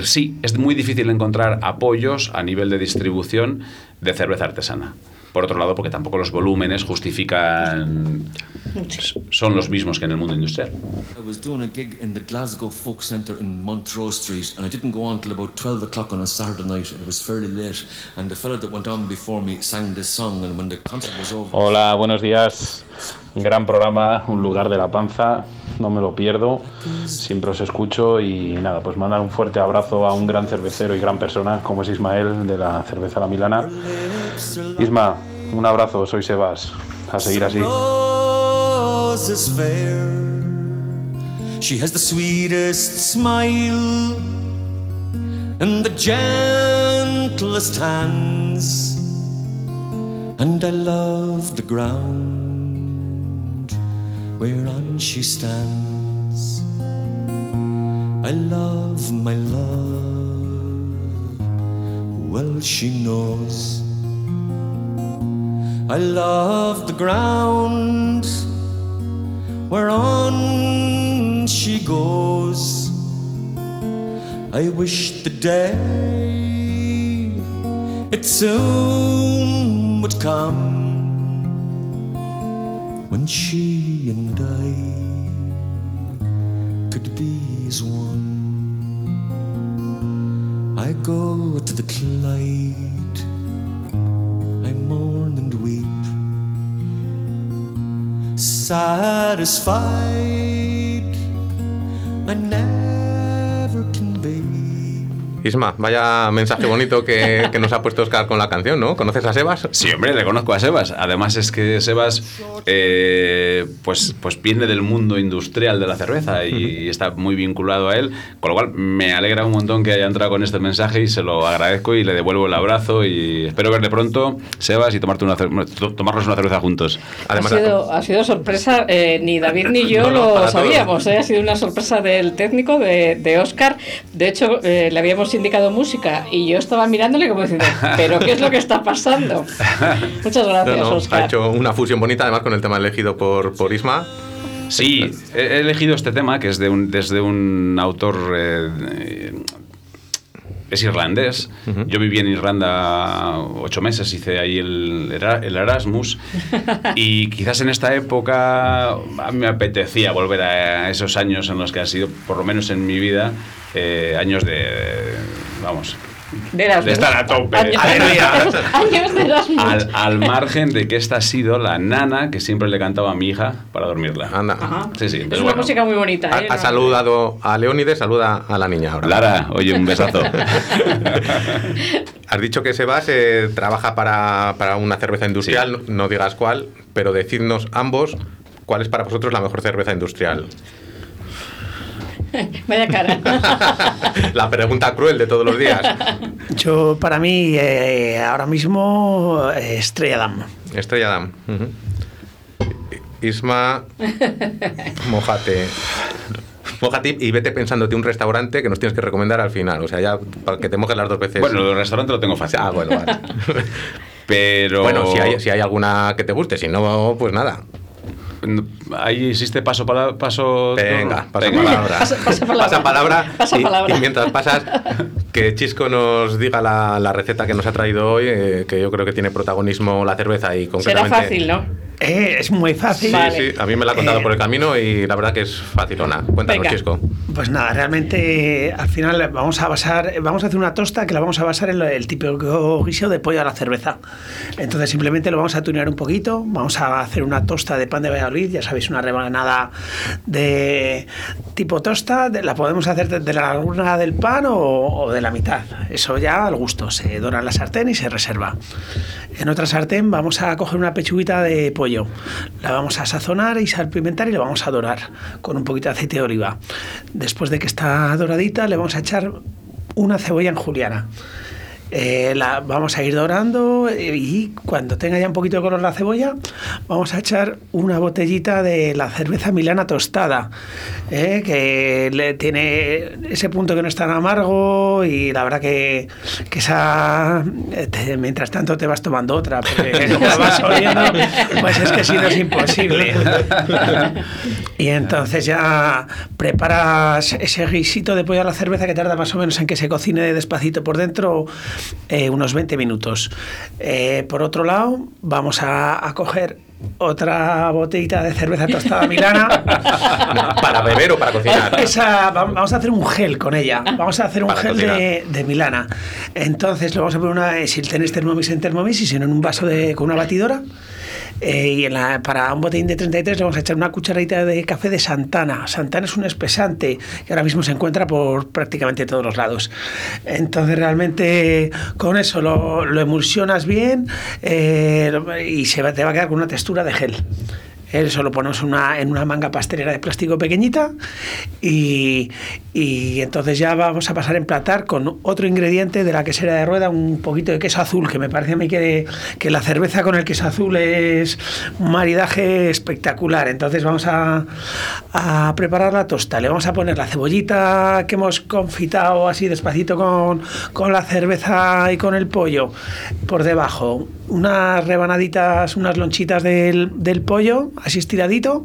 sí, es muy difícil encontrar apoyos a nivel de distribución de cerveza artesana. Por otro lado, porque tampoco los volúmenes justifican, son los mismos que en el mundo industrial. I was doing a gig in the Glasgow Folk Centre in Montrose Street, and I didn't go on till about 12 o'clock on a Saturday night, and it was fairly late. And the fella that went on before me sang this song, and when the concert was over, Hola, buenos días. Gran programa, Un lugar de la panza. No me lo pierdo. Siempre os escucho y nada, pues mandar un fuerte abrazo a un gran cervecero y gran persona como es Ismael de la cerveza La Milana. Isma, un abrazo, soy Sebas. A seguir así. She has the sweetest smile and the gentlest hands. And I love the ground whereon she stands. I love my love, well, she knows. I love the ground whereon she goes. I wish the day it soon would come when she and I could be as one. I go to the Clyde, I mourn and weep, satisfied I never. Isma, vaya mensaje bonito que, que nos ha puesto Oscar con la canción, ¿no? ¿Conoces a Sebas? Sí, hombre, le conozco a Sebas. Además es que Sebas eh, pues, pues viene del mundo industrial de la cerveza y está muy vinculado a él, con lo cual me alegra un montón que haya entrado con este mensaje y se lo agradezco y le devuelvo el abrazo y espero verle pronto, Sebas, y tomarte una tomarnos una cerveza juntos. ha, sido, ha sido sorpresa, eh, ni David ni [LAUGHS] yo No, no, lo sabíamos, eh, ha sido una sorpresa del técnico, de, de Oscar. De hecho, eh, le habíamos indicado música y yo estaba mirándole como diciendo, ¿pero qué es lo que está pasando? [LAUGHS] Muchas gracias, No, no, Oscar. ha hecho una fusión bonita, además con el tema elegido por, por Isma. Sí, he he elegido este tema que es de un, desde un autor. eh, eh, es irlandés. Yo viví en Irlanda ocho meses, hice ahí el, el Erasmus. [LAUGHS] y quizás en esta época a mí me apetecía volver a esos años en los que han sido, por lo menos en mi vida, eh, años de. Vamos. De. De estar a tope. Años, [LAUGHS] años de. Al, al margen de que esta ha sido la nana que siempre le cantaba a mi hija para dormirla. Anda. Sí, sí. Es una bueno. música muy bonita. Ha, ¿eh? ha saludado a Leónides, saluda a la niña ahora. Lara, oye, un besazo. [LAUGHS] Has dicho que Sebas eh, trabaja para, para una cerveza industrial, no, no digas cuál, pero decidnos ambos cuál es para vosotros la mejor cerveza industrial. Vaya cara. [LAUGHS] La pregunta cruel de todos los días. Yo, para mí, eh, ahora mismo, eh, Estrella Damm. Estrella Damm. Isma, mojate. Mojate y vete pensándote un restaurante que nos tienes que recomendar al final. O sea, ya para que te mojes las dos veces. Bueno, el restaurante lo tengo fácil. Ah, bueno, vale. [LAUGHS] Pero. Bueno, si hay, si hay alguna que te guste, si no, pues nada. Ahí existe paso para paso. Venga, pasa Venga. palabra. Pasa- pasa palabra. Pasa palabra. Pasa y, palabra. y mientras pasas, que Chisco nos diga la, la receta que nos ha traído hoy, eh, que yo creo que tiene protagonismo la cerveza y Será concretamente. fácil, ¿no? Eh, es muy fácil. Sí, sí, a mí me la ha contado Eh, por el camino y la verdad que es facilona. Cuéntanos, Venga. Chisco. Pues nada, realmente al final vamos a basar, vamos a hacer una tosta que la vamos a basar en el típico guiso de pollo a la cerveza. Entonces simplemente lo vamos a tunear un poquito, vamos a hacer una tosta de pan de Valladolid, ya sabéis, una rebanada de tipo tosta, de- la podemos hacer de, de la largura del pan o, o de la mitad. Eso ya al gusto, se dora en la sartén y se reserva. En otra sartén vamos a coger una pechuguita de pollo, la vamos a sazonar y salpimentar y la vamos a dorar con un poquito de aceite de oliva. Después de que está doradita, le vamos a echar una cebolla en juliana. Eh, la vamos a ir dorando y cuando tenga ya un poquito de color la cebolla, vamos a echar una botellita de la cerveza milana tostada, eh, que le tiene ese punto que no es tan amargo y la verdad que, que esa, eh, te- mientras tanto te vas tomando otra, porque como [LAUGHS] la vas oliendo, pues es que si no es imposible. Y entonces ya preparas ese guisito de pollo a la cerveza que tarda más o menos en que se cocine despacito por dentro eh, unos 20 minutos. Eh, por otro lado, vamos a, a coger otra botellita de cerveza tostada [LAUGHS] milana. ¿Para beber o para cocinar? [LAUGHS] Esa, vamos a hacer un gel con ella. Vamos a hacer un Para gel de, de Milana. Entonces lo vamos a poner una, si tenéis Thermomix en Thermomix y si no en un vaso de, con una batidora. Eh, y en la- para un botín de 33 le vamos a echar una cucharadita de café de Santana. Santana es un espesante que ahora mismo se encuentra por prácticamente todos los lados. Entonces realmente con eso lo, emulsionas bien eh, y se te va a quedar con una textura de gel. Eso lo ponemos una, en una manga pastelera de plástico pequeñita y, y entonces ya vamos a pasar a emplatar con otro ingrediente de la quesera de rueda, un poquito de queso azul, que me parece a mí que, que la cerveza con el queso azul es un maridaje espectacular. Entonces vamos a, a preparar la tosta, le vamos a poner la cebollita que hemos confitado así despacito con, con la cerveza y con el pollo por debajo, unas rebanaditas, unas lonchitas del, del pollo así estiradito,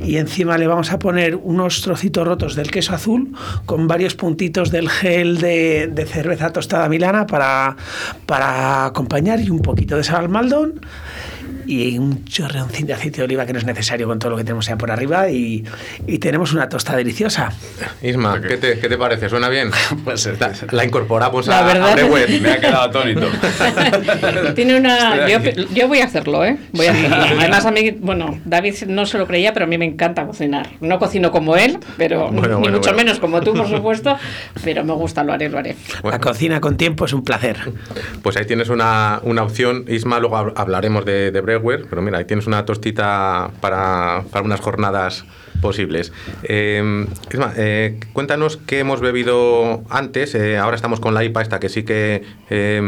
y encima le vamos a poner unos trocitos rotos del queso azul con varios puntitos del gel de, cerveza tostada milana para, para acompañar y un poquito de sal maldón y un chorreoncín de aceite de oliva que no es necesario con todo lo que tenemos ya por arriba y, y tenemos una tosta deliciosa. Isma, ¿qué te, qué te parece? ¿Suena bien? [LAUGHS] Pues eh, la, la incorporamos La a, verdad- a me ha quedado atónito. [LAUGHS] Tiene una. Yo, yo voy a hacerlo, ¿eh? Voy a hacerlo. Además, a mí, bueno, David no se lo creía, pero a mí me encanta cocinar. No cocino como él, pero Bueno, ni bueno, mucho bueno. menos como tú, por [LAUGHS] supuesto. Pero me gusta, lo haré, lo haré. La cocina con tiempo es un placer. Pues ahí tienes una, una opción. Isma, luego hab- hablaremos de, de Pero mira, ahí tienes una tostita para, para unas jornadas posibles. Eh, Isma, eh, cuéntanos qué hemos bebido antes. Eh, ahora estamos con la IPA esta que sí que eh,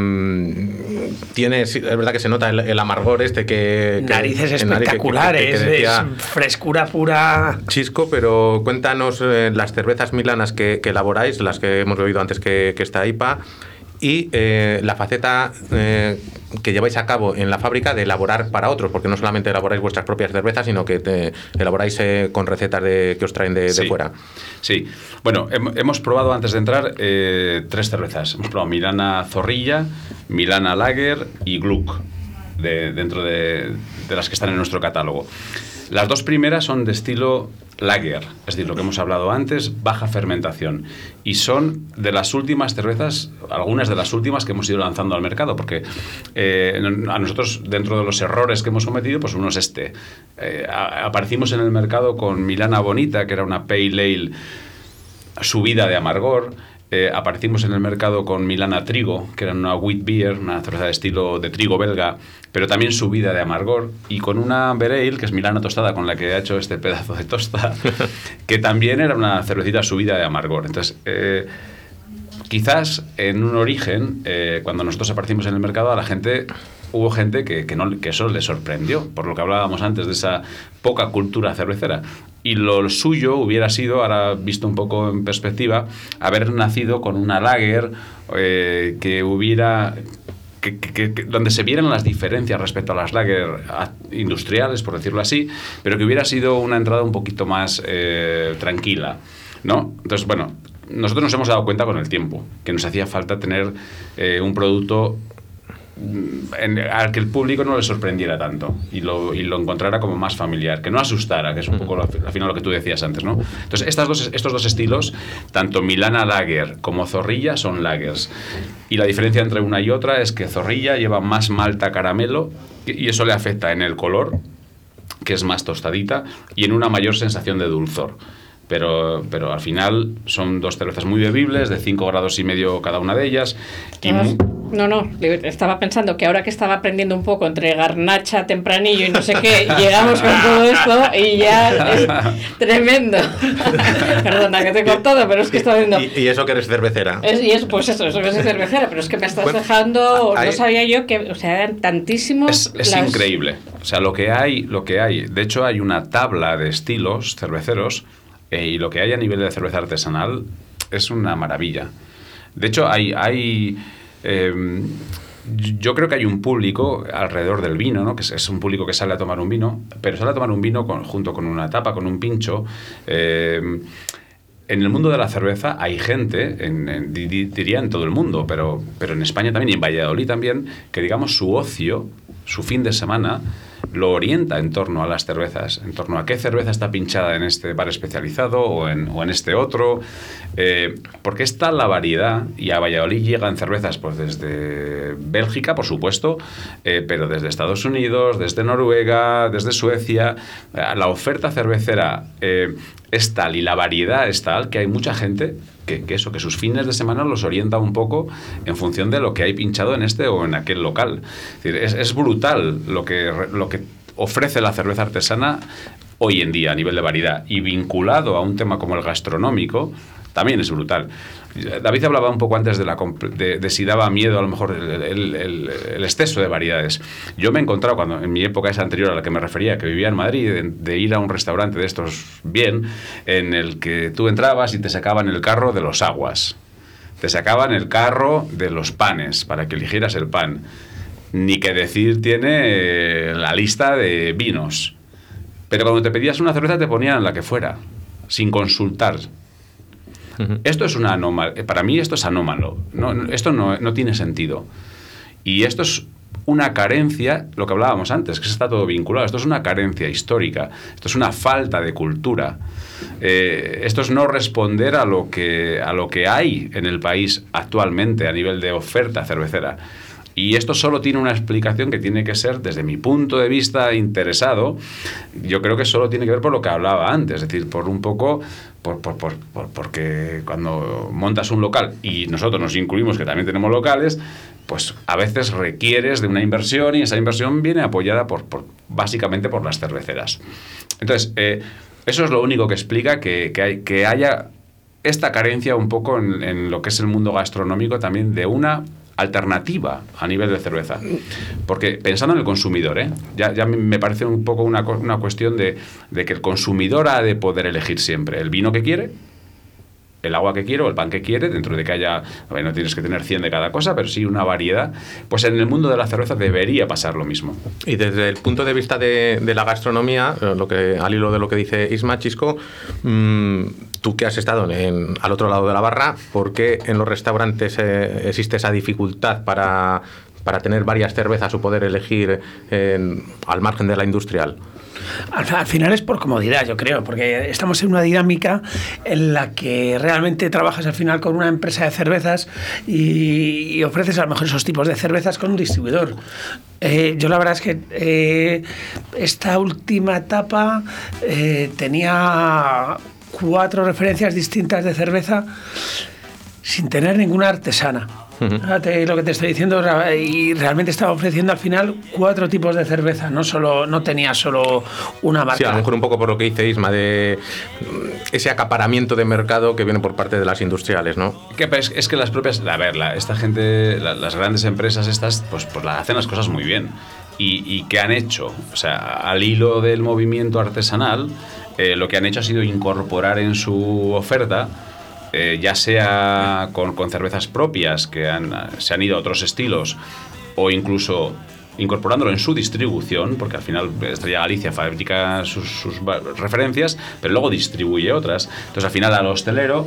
tiene, sí, es verdad que se nota el, el amargor este que... que- Narices el nariz que- que- espectaculares, es frescura pura. Chisco, pero cuéntanos eh, las cervezas milanas que, elaboráis, las que hemos bebido antes que esta IPA, y eh, la faceta eh, que lleváis a cabo en la fábrica de elaborar para otros, porque no solamente elaboráis vuestras propias cervezas, sino que te elaboráis eh, con recetas de, que os traen de, fuera. Sí, bueno, hem- hemos probado antes de entrar eh, tres cervezas. Hemos probado Milana Zorrilla, Milana Lager y Gluck, de- dentro de, de las que están en nuestro catálogo. Las dos primeras son de estilo lager, es decir, lo que hemos hablado antes, baja fermentación. Y son de las últimas cervezas, algunas de las últimas que hemos ido lanzando al mercado, porque eh, a nosotros, dentro de los errores que hemos cometido, pues uno es este. Eh, aparecimos en el mercado con Milana Bonita, que era una pale ale subida de amargor. Eh, aparecimos en el mercado con Milana Trigo, que era una wheat beer, una cerveza de estilo de trigo belga, pero también subida de amargor, y con una Bereil, que es Milana tostada, con la que he hecho este pedazo de tosta, [LAUGHS] que también era una cervecita subida de amargor. Entonces, eh, quizás en un origen, eh, cuando nosotros aparecimos en el mercado, a la gente hubo gente que, que, no, que eso le sorprendió, por lo que hablábamos antes de esa poca cultura cervecera. Y lo suyo hubiera sido, ahora visto un poco en perspectiva, haber nacido con una lager eh, que hubiera que, donde se vieran las diferencias respecto a las lager industriales, por decirlo así, pero que hubiera sido una entrada un poquito más eh, tranquila, ¿no? Entonces, bueno, nosotros nos hemos dado cuenta con el tiempo que nos hacía falta tener eh, un producto en- al que el público no le sorprendiera tanto y lo, y lo encontrara como más familiar, que no asustara, que es un poco lo- al final lo que tú decías antes, ¿no? Entonces, estas dos, estos dos estilos, tanto Milana Lager como Zorrilla, son lagers. Y la diferencia entre una y otra es que Zorrilla lleva más malta caramelo y y eso le afecta en el color, que es más tostadita, y en una mayor sensación de dulzor. Pero, pero al final son dos cervezas muy bebibles, de 5 grados y medio cada una de ellas. Y No, no, estaba pensando que ahora que estaba aprendiendo un poco entre garnacha, tempranillo y no sé qué, llegamos con todo esto y ya es tremendo. [LAUGHS] Perdona que te he cortado, pero es que estaba viendo. Y, y eso que eres cervecera. Es, y es pues eso, eso que es cervecera, pero es que me estás Bueno, dejando, no sabía yo que, o sea, eran tantísimos. Es, es las- increíble. O sea, lo que hay, lo que hay. De hecho, hay una tabla de estilos cerveceros eh, y lo que hay a nivel de cerveza artesanal es una maravilla. De hecho, hay, hay eh, yo creo que hay un público alrededor del vino, ¿no? que es, un público que sale a tomar un vino, pero sale a tomar un vino con- junto con una tapa, con un pincho. eh, en el mundo de la cerveza hay gente, en- en- di- di- diría en todo el mundo, pero, pero en España también y en Valladolid también, que digamos su ocio, su fin de semana, lo orienta en torno a las cervezas, en torno a qué cerveza está pinchada en este bar especializado o en, o en este otro, eh, porque está la variedad y a Valladolid llegan cervezas pues desde Bélgica, por supuesto, eh, pero desde Estados Unidos, desde Noruega, desde Suecia, Eh, la oferta cervecera es tal y la variedad es tal que hay mucha gente que, que eso, que sus fines de semana los orienta un poco en función de lo que hay pinchado en este o en aquel local. Es, es, brutal lo que, lo que ofrece la cerveza artesana hoy en día a nivel de variedad y vinculado a un tema como el gastronómico también es brutal. David hablaba un poco antes de, la, de, de si daba miedo a lo mejor el exceso de variedades. Yo me he encontrado cuando en mi época esa anterior a la que me refería, que vivía en Madrid, de, de ir a un restaurante de estos bien, en el que tú entrabas y te sacaban el carro de los aguas. Te sacaban el carro de los panes para que eligieras el pan. Ni que decir tiene eh, la lista de vinos. Pero cuando te pedías una cerveza te ponían la que fuera, sin consultar. Esto es una anomalía. Para mí esto es anómalo. No, esto no, no tiene sentido. Y esto es una carencia, lo que hablábamos antes, que está todo vinculado. Esto es una carencia histórica. Esto es una falta de cultura. Eh, esto es no responder a lo, que, a lo que hay en el país actualmente a nivel de oferta cervecera. Y esto solo tiene una explicación que tiene que ser, desde mi punto de vista interesado, yo creo que solo tiene que ver por lo que hablaba antes, es decir, por un poco, por, por- por- por- porque cuando montas un local, y nosotros nos incluimos que también tenemos locales, pues a veces requieres de una inversión y esa inversión viene apoyada por, por- básicamente por las cerveceras. Entonces, eh, eso es lo único que explica que, que hay- que haya esta carencia un poco en lo que es el mundo gastronómico también de una alternativa a nivel de cerveza. Porque pensando en el consumidor, ¿eh? ya, ya me- parece un poco una, una cuestión de, de que el consumidor ha de poder elegir siempre el vino que quiere, el agua que quiere o el pan que quiere, dentro de que haya, a ver, no tienes que tener 100 de cada cosa, pero sí una variedad, pues en el mundo de la cerveza debería pasar lo mismo. Y desde el punto de vista de, la gastronomía, eh, lo que, al hilo de lo que dice Isma Chisco, mm, tú que has estado en- al otro lado de la barra, ¿por qué en los restaurantes eh, existe esa dificultad para, para tener varias cervezas o poder elegir en- al margen de la industrial? Al, al final es por comodidad, yo creo, porque estamos en una dinámica en la que realmente trabajas al final con una empresa de cervezas y, y ofreces a lo mejor esos tipos de cervezas con un distribuidor. Eh, yo la verdad es que eh, esta última etapa eh, tenía cuatro referencias distintas de cerveza sin tener ninguna artesana. Fíjate lo que te estoy diciendo y realmente estaba ofreciendo al final cuatro tipos de cerveza, no solo no tenía solo una marca. Sí, a lo mejor un poco por lo que dice Isma, de mm, ese acaparamiento de mercado que viene por parte de las industriales, ¿no? Que, pues, es que las propias, a ver, la- esta gente, la- las grandes empresas estas, pues, pues la hacen las cosas muy bien. Y, y ¿qué han hecho? O sea, al hilo del movimiento artesanal, eh, lo que han hecho ha sido incorporar en su oferta, eh, ya sea con, con cervezas propias que han, se han ido a otros estilos, o incluso incorporándolo en su distribución, porque al final Estrella Galicia fabrica sus, referencias, pero luego distribuye otras. Entonces al final al hostelero,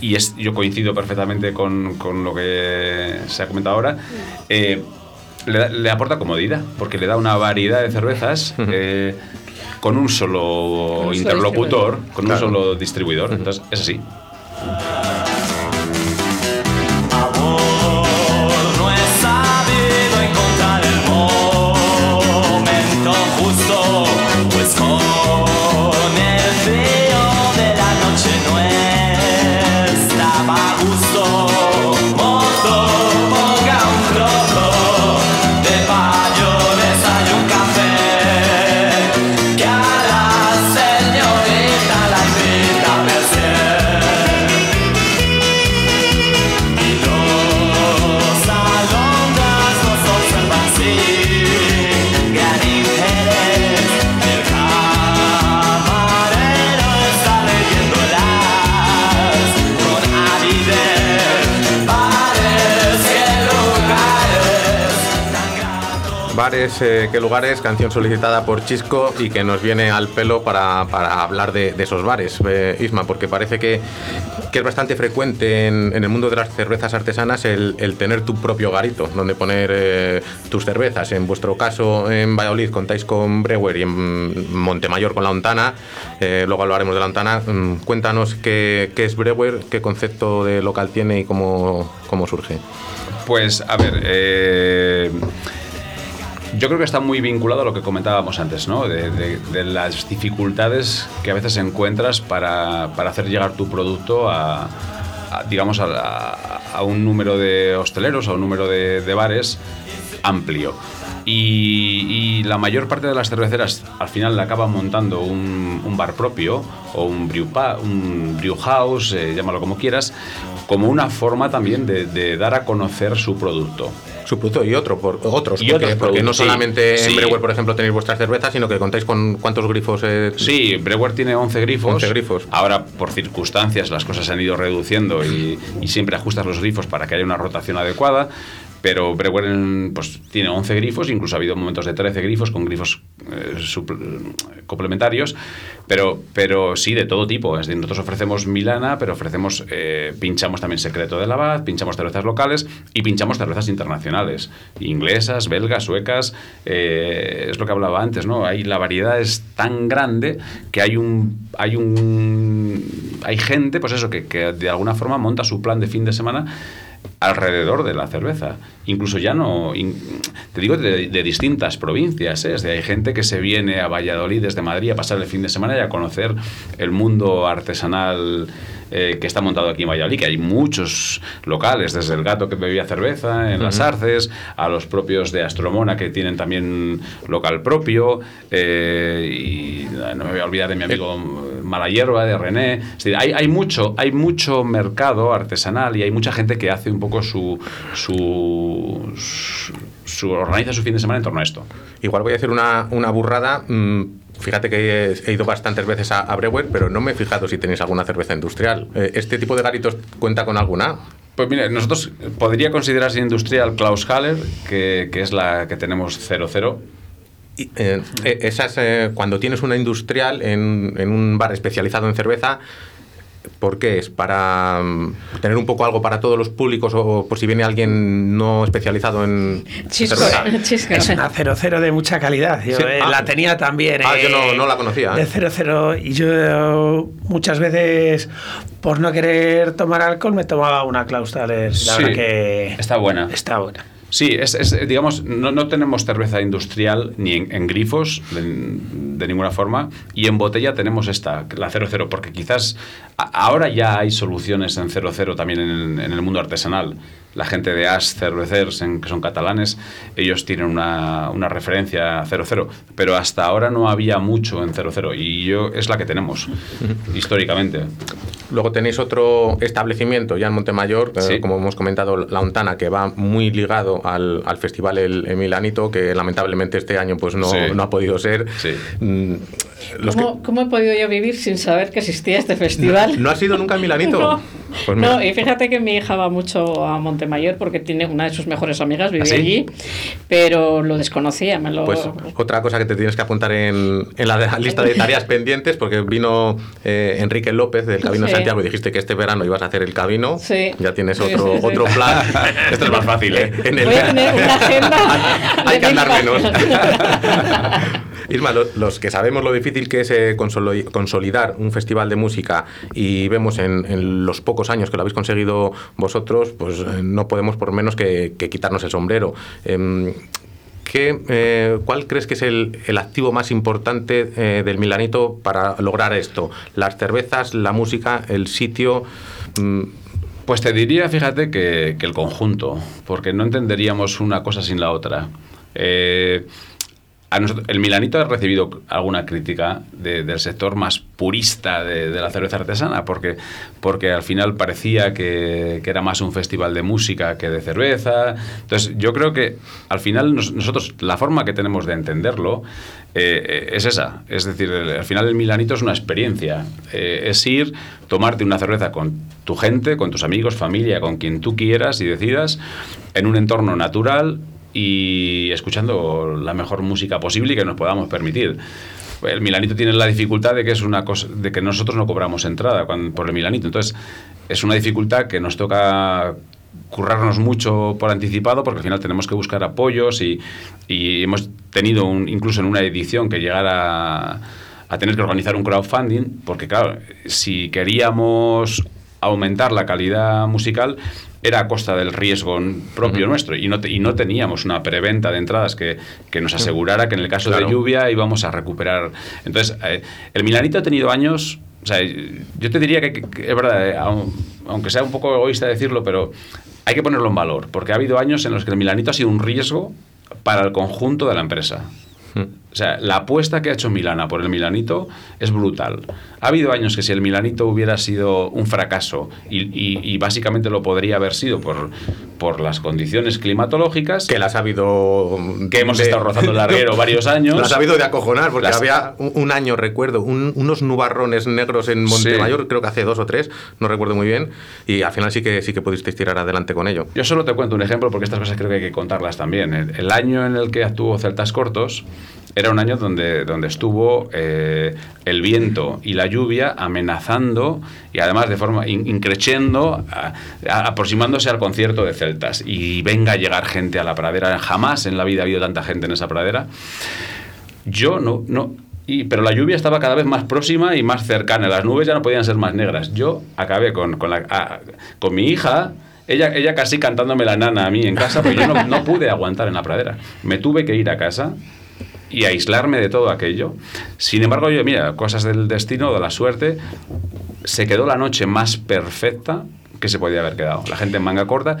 y es, yo coincido perfectamente con, con lo que se ha comentado ahora, eh, le, aporta comodidad, porque le da una variedad de cervezas. eh, con un solo Con un solo interlocutor, con Claro. un solo distribuidor. Entonces, es así. No lugares eh, qué lugares, canción solicitada por Chisco y que nos viene al pelo para, para hablar de, esos bares, eh, Isma, porque parece que, que es bastante frecuente en, en el mundo de las cervezas artesanas el, el tener tu propio garito, donde poner eh, tus cervezas. En vuestro caso, en Valladolid contáis con Brewer y en Montemayor con La Ontana, eh, luego hablaremos de La Ontana. Mm, Cuéntanos qué, qué es Brewer, qué concepto de local tiene y cómo, cómo surge. Pues, a ver, eh, yo creo que está muy vinculado a lo que comentábamos antes, ¿no? De, las dificultades que a veces encuentras para, para hacer llegar tu producto a, digamos, a, un número de hosteleros, a un número de, bares amplio. Y, la mayor parte de las cerveceras al final le acaban montando un, bar propio o un brew, pa- un brew house, eh, llámalo como quieras, como una forma también de dar a conocer su producto. Su producto y otro, por, otros, Y porque, otros porque no sí, solamente en. Brewer, por ejemplo, tenéis vuestras cervezas, sino que contáis con cuántos grifos. eh, Sí, Brewer tiene 11 grifos. 11 grifos. Ahora, por circunstancias, las cosas se han ido reduciendo y, y siempre ajustas los grifos para que haya una rotación adecuada. Pero Brewer en- pues, tiene 11 grifos, incluso ha habido momentos de 13 grifos con grifos eh, supl- complementarios, pero, pero sí de todo tipo. Es decir, nosotros ofrecemos Milana, pero ofrecemos, eh, pinchamos también Secreto de la Abad, pinchamos cervezas locales y pinchamos cervezas internacionales, inglesas, belgas, suecas. eh, es lo que hablaba antes, ¿no? Hay, la variedad es tan grande que hay un, hay un, hay gente, pues eso, que, que de alguna forma monta su plan de fin de semana alrededor de la cerveza. Incluso ya no, in- te digo, de, de distintas provincias. ¿eh? Es de, hay gente que se viene a Valladolid desde Madrid a pasar el fin de semana y a conocer el mundo artesanal eh, que está montado aquí en Valladolid, que hay muchos locales, desde el gato que bebía cerveza en las. Arces, a los propios de Astromona que tienen también local propio, eh, y no me voy a olvidar de mi amigo Mala Hierba, de René. Es decir, hay, hay, mucho, hay mucho mercado artesanal y hay mucha gente que hace un poco su, su, su, su- organiza su fin de semana en torno a esto. Igual voy a decir una, una burrada. mm, Fíjate que he, ido bastantes veces a, a Brewer, pero no me he fijado si tenéis alguna cerveza industrial. Eh, ¿Este tipo de garitos cuenta con alguna? Pues mire, nosotros podría considerarse industrial Klaus Haller, que, que es la que tenemos 00. Eh, eh, esas, eh, cuando tienes una industrial en, en un bar especializado en cerveza, ¿por qué es? ¿Para mm, tener un poco algo para todos los públicos o por si viene alguien no especializado en Chisco, cerveza? [LAUGHS] chisco. Es una 00 de mucha calidad. Yo Sí. eh, Ah. la tenía también. Ah, yo no- eh, no la conocía, De ¿eh? 00. Y yo eh, muchas veces, por no querer tomar alcohol, me tomaba una Clausthaler. La Sí, verdad que está buena. está buena. Sí, es, es, digamos, no, no tenemos cerveza industrial ni en, en grifos de, de ninguna forma y en botella tenemos esta, la 00, porque quizás a- ahora ya hay soluciones en 00 también en, en el mundo artesanal. La gente de As Cervecers, en- que son catalanes, ellos tienen una, una referencia a 00, pero hasta ahora no había mucho en 00 y yo es la que tenemos [LAUGHS] históricamente. Luego tenéis otro establecimiento ya en Montemayor, eh, Sí. como hemos comentado, La Ontana, que va muy ligado al, al festival el, el Milanito, que lamentablemente este año pues no, Sí. no ha podido ser. Mm, los que- ¿Cómo, cómo he podido yo vivir sin saber que existía este festival? [LAUGHS] ¿No has ido nunca al Milanito? [LAUGHS] No. Pues. No, y fíjate que mi hija va mucho a Montemayor porque tiene una de sus mejores amigas, vive ¿Ah, sí? allí, pero lo desconocía, me lo... Pues otra cosa que te tienes que apuntar en, en la lista de tareas [LAUGHS] pendientes, porque vino eh, Enrique López del Camino de Sí. Santiago y dijiste que este verano ibas a hacer el camino. Sí. Ya tienes otro, otro plan. [LAUGHS] Esto es más fácil, ¿eh? En el- Voy a tener una agenda [LAUGHS] Hay que andar menos. [LAUGHS] lo- los que sabemos lo difícil que es eh, consoli- consolidar un festival de música y vemos en, en los pocos años que lo habéis conseguido vosotros, pues eh, no podemos por menos que, que quitarnos el sombrero. Em, ¿qué, eh, ¿Cuál crees que es el, el activo más importante eh, del Milanito para lograr esto? ¿Las cervezas, la música, el sitio? Mm, Pues te diría, fíjate, que, que el conjunto, porque no entenderíamos una cosa sin la otra. Eh, el Milanito ha recibido alguna crítica de- del sector más purista de, la cerveza artesana, porque, porque al final parecía que, era más un festival de música que de cerveza. Entonces, yo creo que al final nos- nosotros, la forma que tenemos de entenderlo eh, es esa. Es decir, al final el Milanito es una experiencia. Eh, es ir, tomarte una cerveza con tu gente, con tus amigos, familia, con quien tú quieras y decidas, en un entorno natural y escuchando la mejor música posible y que nos podamos permitir. El Milanito tiene la dificultad de que es una cosa de que nosotros no cobramos entrada por el Milanito, entonces es una dificultad que nos toca currarnos mucho por anticipado porque al final tenemos que buscar apoyos y, y hemos tenido incluso en una edición que llegar a, a tener que organizar un crowdfunding porque claro, si queríamos aumentar la calidad musical era a costa del riesgo propio nuestro y no, te- y no teníamos una preventa de entradas que, que nos asegurara que en el caso Claro. de lluvia íbamos a recuperar. Entonces, eh, el Milanito ha tenido años, o sea, yo te diría que, que es verdad, eh, aun- aunque sea un poco egoísta decirlo, pero hay que ponerlo en valor, porque ha habido años en los que el Milanito ha sido un riesgo para el conjunto de la empresa. O sea, la apuesta que ha hecho Milana por el Milanito es brutal. Ha habido años que si el Milanito hubiera sido un fracaso y, y- y básicamente lo podría haber sido por, por las condiciones climatológicas. Que las ha habido. Que hemos de- estado rozando el larguero [LAUGHS] varios años. Las ha habido de acojonar, porque Las- había un, un año, recuerdo, un- unos nubarrones negros en Montemayor, creo que hace dos o tres, no recuerdo muy bien, y al final sí que sí que pudisteis tirar adelante con ello. Yo solo te cuento un ejemplo porque estas cosas creo que hay que contarlas también. El, el año en el que actuó Celtas Cortos era un año donde, donde estuvo eh, el viento y la lluvia amenazando y además de forma in- increciendo, aproximándose al concierto de Celtas. Y venga a llegar gente a la pradera. Jamás en la vida ha habido tanta gente en esa pradera. Yo no, no. Y, pero la lluvia estaba cada vez más próxima y más cercana. Las nubes ya no podían ser más negras. Yo acabé con, con, la, a- con mi hija, ella, ella casi cantándome la nana a mí en casa, pero yo no, no pude aguantar en la pradera. Me tuve que ir a casa y aislarme de todo aquello. Sin embargo, yo, mira, cosas del destino, de la suerte, se quedó la noche más perfecta que se podía haber quedado. La gente en manga corta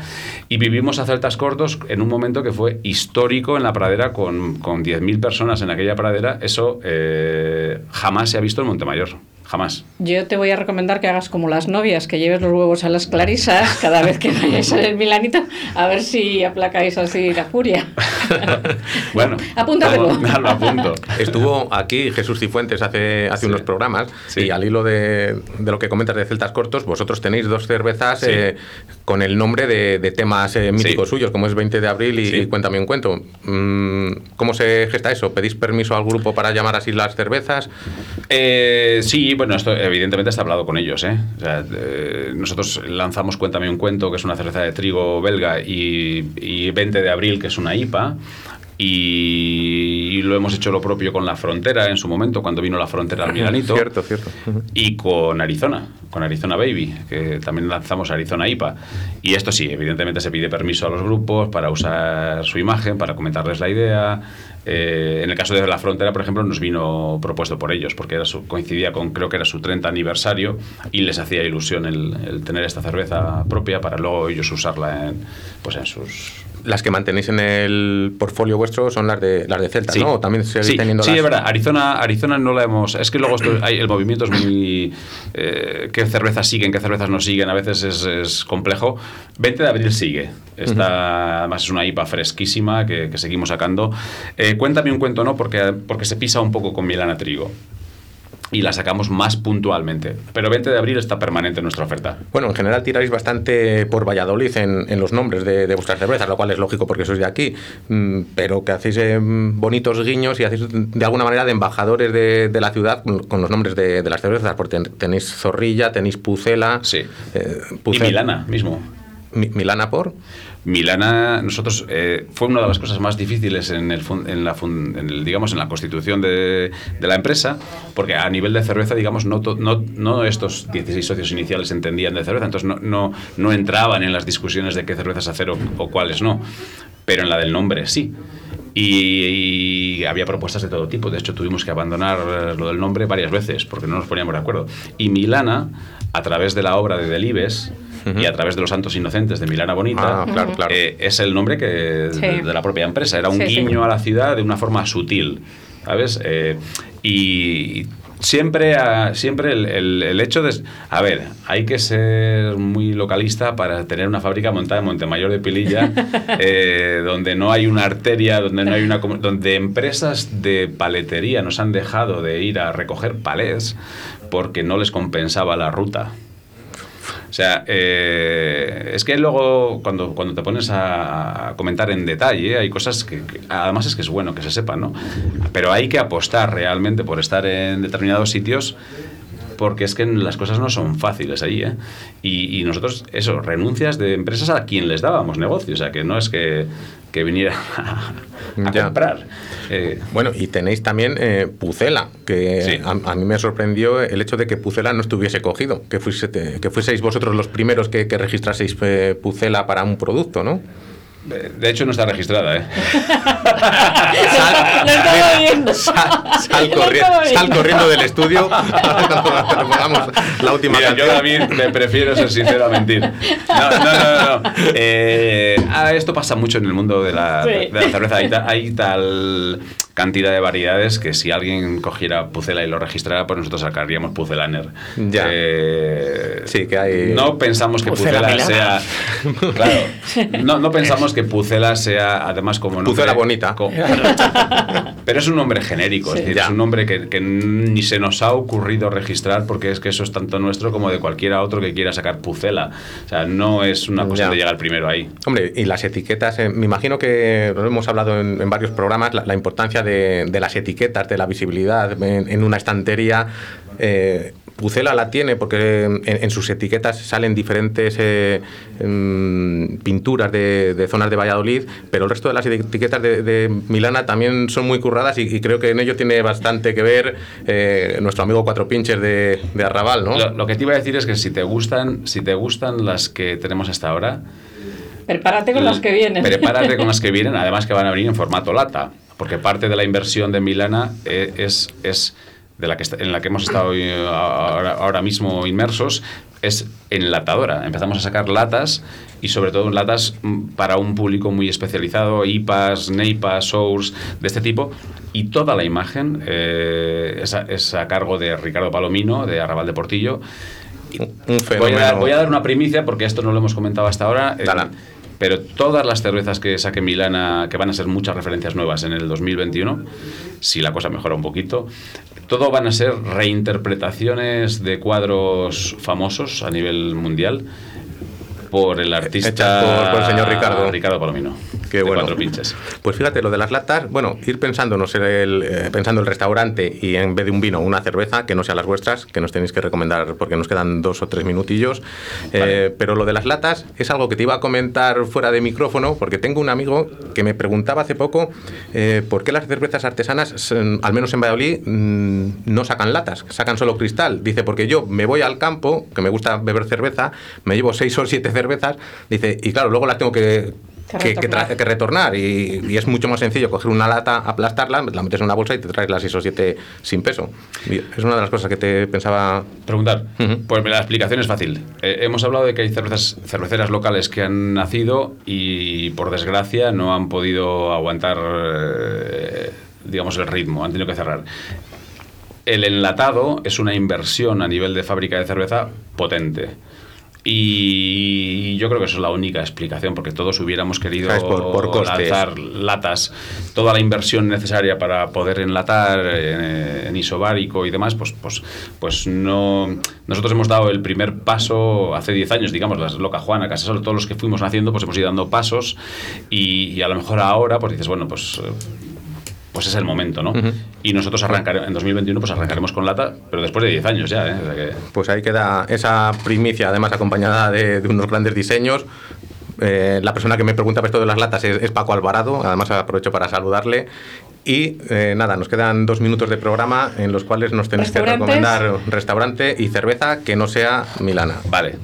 y vivimos a celtas cortos en un momento que fue histórico en la pradera con, con 10.000 personas en aquella pradera. Eso eh, jamás se ha visto en Montemayor. Jamás. Yo te voy a recomendar que hagas como las novias, que lleves los huevos a las clarisas [LAUGHS] cada vez que vayáis al Milanito, a ver si aplacáis así la furia. [LAUGHS] Bueno, Apúntatelo. lo- apunto. Estuvo aquí Jesús Cifuentes hace, hace unos programas y al hilo de, de lo que comentas de Celtas Cortos, vosotros tenéis dos cervezas Sí. eh, con el nombre de, de temas eh, míticos suyos, como es 20 de abril y, Sí. y Cuéntame un cuento. Mm, ¿Cómo se gesta eso? ¿Pedís permiso al grupo para llamar así las cervezas? Eh, sí, bueno, esto evidentemente está hablado con ellos. ¿eh? O sea, eh, nosotros lanzamos Cuéntame un cuento, que es una cerveza de trigo belga, y, y 20 de abril, que es una IPA. Y, y lo hemos hecho lo propio con la frontera en su momento, cuando vino la frontera al [LAUGHS] Milanito. Cierto, cierto. Y con Arizona, con Arizona Baby, que también lanzamos Arizona IPA. Y esto sí, evidentemente se pide permiso a los grupos para usar su imagen, para comentarles la idea. Eh, en el caso de la frontera, por ejemplo, nos vino propuesto por ellos, porque era su- coincidía con, creo que era su 30 aniversario, y les hacía ilusión el, el tener esta cerveza propia para luego ellos usarla en, pues en sus... Las que mantenéis en el portfolio vuestro son las de las de Celta, Sí. ¿no? ¿O también seguís Sí, teniendo sí, las- es verdad. Arizona, Arizona no la hemos. Es que luego esto- hay- el movimiento es muy. eh, ¿Qué cervezas siguen, qué cervezas no siguen? A veces es, es complejo. 20 de abril sigue. Esta, Además, es una IPA fresquísima que, que seguimos sacando. Eh, cuéntame un cuento, ¿no? Porque, porque se pisa un poco con Milana Trigo. Y la sacamos más puntualmente. Pero 20 de abril está permanente en nuestra oferta. Bueno, en general tiráis bastante por Valladolid en, en los nombres de, de vuestras cervezas, lo cual es lógico porque sois de aquí, Mm, pero que hacéis eh, bonitos guiños y hacéis de alguna manera de embajadores de, de la ciudad con, los nombres de, de las cervezas, porque ten- tenéis Zorrilla, tenéis Pucela. Sí. eh, Y Milana mismo. Mi- Milana por. Milana, nosotros eh, fue una de las cosas más difíciles en la constitución de, la empresa, porque a nivel de cerveza, digamos, no, no, no estos 16 socios iniciales entendían de cerveza, entonces no, entraban en las discusiones de qué cervezas hacer o, cuáles no, pero en la del nombre sí. Y, y había propuestas de todo tipo. De hecho, tuvimos que abandonar eh, lo del nombre varias veces porque no nos poníamos de acuerdo. Y Milana, a través de la obra de Delibes y a través de los Santos Inocentes de Milana Bonita, Ah, claro, claro. eh, es el nombre que Sí. de, de la propia empresa. Era un Sí, sí. guiño a la ciudad de una forma sutil, ¿sabes? Eh, y siempre, a- siempre el, el- el hecho de... A ver, hay que ser muy localista para tener una fábrica montada en Montemayor de Pililla, [LAUGHS] eh, donde no hay una arteria, donde no hay una... donde empresas de paletería nos han dejado de ir a recoger palés porque no les compensaba la ruta. O sea, eh, es que luego cuando, cuando te pones a, comentar en detalle, hay cosas que, que- además es que es bueno que se sepan, ¿no? Pero hay que apostar realmente por estar en determinados sitios porque es que las cosas no son fáciles ahí, ¿eh? Y, y nosotros, eso, renuncias de empresas a quien les dábamos negocio, o sea, que no es que, que viniera [LAUGHS] a, a comprar. Eh, Bueno, y tenéis también eh, Pucela, que Sí. a, a mí me sorprendió el hecho de que Pucela no estuviese cogido, que, fuese, que fueseis vosotros los primeros que, que registraseis eh, Pucela para un producto, ¿no? De hecho, no está registrada, ¿eh? [LAUGHS] Lo estaba viendo. Sal, sal Lo corri- estaba viendo. sal corriendo del estudio [LAUGHS] la última Mira, yo. David me prefiero ser sincero a mentir. No, no, no, no. Eh, ah, esto pasa mucho en el mundo de la, Sí. de la cerveza. Hay, ta- hay tal cantidad de variedades que si alguien cogiera Pucela y lo registrara, pues nosotros sacaríamos Pucelaner. Ya. Eh, Sí, que hay. No pensamos que Pucela sea. [LAUGHS] Claro. No, no pensamos que Pucela sea, además, como nombre- Pucela bonita. Pero es un nombre genérico, es, decir, es un nombre que, que ni se nos ha ocurrido registrar porque es que eso es tanto nuestro como de cualquiera otro que quiera sacar Pucela. O sea, no es una cosa Ya. de llegar primero ahí. Hombre, y las etiquetas, eh, me imagino que lo hemos hablado en, en varios programas, la, la importancia de, de las etiquetas, de la visibilidad en, en una estantería. eh, Pucela la tiene porque en, en sus etiquetas salen diferentes eh, mm, pinturas de, de zonas de Valladolid, pero el resto de las etiquetas de, de Milana también son muy curradas y, y creo que en ello tiene bastante que ver eh, nuestro amigo Cuatro Pinches de, de Arrabal, ¿no? Lo, lo que te iba a decir es que si te gustan, si te gustan las que tenemos hasta ahora, Prepárate con las que vienen. Prepárate con las que [LAUGHS] vienen, además que van a venir en formato lata, porque parte de la inversión de Milana eh, es, es de la que est- en la que hemos estado eh, ahora, ahora mismo inmersos, es enlatadora. Empezamos a sacar latas y sobre todo latas mm, para un público muy especializado, IPAs, NEIPAs, SOURS, de este tipo. Y toda la imagen eh, es, a, es a cargo de Ricardo Palomino, de Arrabal de Portillo. Un Voy a, voy a dar una primicia porque esto no lo hemos comentado hasta ahora. eh. Pero todas las cervezas que saque Milana, que van a ser muchas referencias nuevas en el 2021, si la cosa mejora un poquito, todo van a ser reinterpretaciones de cuadros famosos a nivel mundial por el artista por- por el señor Ricardo. Ricardo Palomino. Qué de bueno. Cuatro pinches. Pues fíjate, lo de las latas, bueno, ir pensándonos en el, eh, pensando el restaurante y en vez de un vino, una cerveza, que no sea las vuestras, que nos tenéis que recomendar porque nos quedan dos o tres minutillos. Eh, pero lo de las latas es algo que te iba a comentar fuera de micrófono, porque tengo un amigo que me preguntaba hace poco eh, por qué las cervezas artesanas, al menos en Valladolid, mm, no sacan latas, sacan solo cristal. Dice, porque yo me voy al campo, que me gusta beber cerveza, me llevo seis o siete cervezas, dice, y claro, luego las tengo que Que que, retornar. que retornar y, y es mucho más sencillo coger una lata, aplastarla, la metes en una bolsa y te traes las 6 o 7 sin peso. Y es una de las cosas que te pensaba... Preguntar. Pues la explicación es fácil. Eh, hemos hablado de que hay cervezas, cerveceras locales que han nacido y por desgracia no han podido aguantar, eh, digamos, el ritmo, han tenido que cerrar. El enlatado es una inversión a nivel de fábrica de cerveza potente. Y yo creo que eso es la única explicación, porque todos hubiéramos querido ¿Sabes? Por- lanzar latas, toda la inversión necesaria para poder enlatar eh, en isobárico y demás, pues, pues, pues no. Nosotros hemos dado el primer paso hace 10 años, digamos, las Loca Juana, Casasol, todos los que fuimos haciendo, pues hemos ido dando pasos y, y a lo mejor ahora, pues dices, bueno, pues. Pues es el momento, ¿no? Y nosotros arrancaremos, en 2021 pues arrancaremos con lata, pero después de 10 años ya, ¿eh? O sea que- Pues ahí queda esa primicia, además acompañada de, de unos grandes diseños. Eh, la persona que me pregunta por esto de las latas es, es Paco Alvarado, además aprovecho para saludarle. Y eh, nada, nos quedan dos minutos de programa en los cuales nos tenéis que recomendar restaurante y cerveza que no sea Milana. Vale.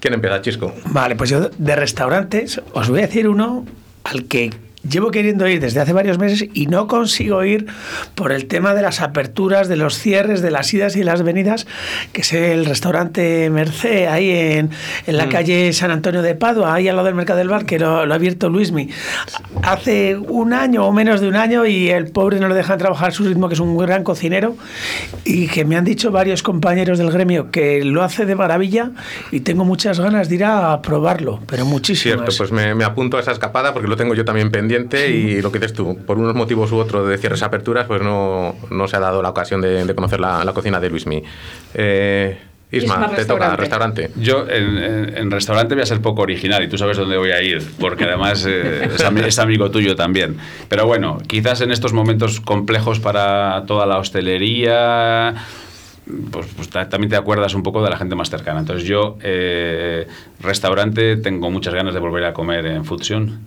¿Quién empieza, Chisco? Vale, pues yo de restaurantes os voy a decir uno al que llevo queriendo ir desde hace varios meses y no consigo ir por el tema de las aperturas, de los cierres, de las idas y las venidas, que es el restaurante Mercé, ahí en, en la calle San Antonio de Padua, ahí al lado del Mercado del Bar, que lo, lo ha abierto Luismi. Hace un año o menos de un año y el pobre no le dejan trabajar a su ritmo, que es un gran cocinero, y que me han dicho varios compañeros del gremio que lo hace de maravilla y tengo muchas ganas de ir a probarlo, pero muchísimas. Cierto, pues me, me apunto a esa escapada porque lo tengo yo también pendiente y lo que dices tú, por unos motivos u otros de cierres aperturas, pues no, no se ha dado la ocasión de, de conocer la, la cocina de Luismi. Eh, Isma, Isma, te toca restaurante. restaurante. Yo en, en- en restaurante voy a ser poco original y tú sabes dónde voy a ir, porque además eh, es, ami- es amigo tuyo también. Pero bueno, quizás en estos momentos complejos para toda la hostelería, pues, pues ta- también te acuerdas un poco de la gente más cercana. Entonces yo, eh, restaurante, tengo muchas ganas de volver a comer en Fusion.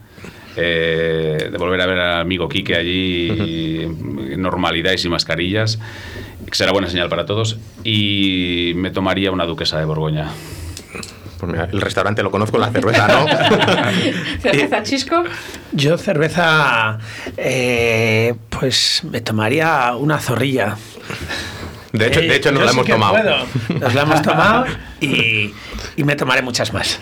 Eh, de volver a ver al amigo Quique allí en normalidad y sin mascarillas, que será buena señal para todos, y me tomaría una duquesa de Borgoña. Pues mira, el restaurante lo conozco, la cerveza no. [LAUGHS] ¿Cerveza chisco? Yo cerveza, eh, pues me tomaría una zorrilla. De hecho, de hecho nos la hemos tomado. puedo. Nos la hemos tomado [LAUGHS] y, y me tomaré muchas más.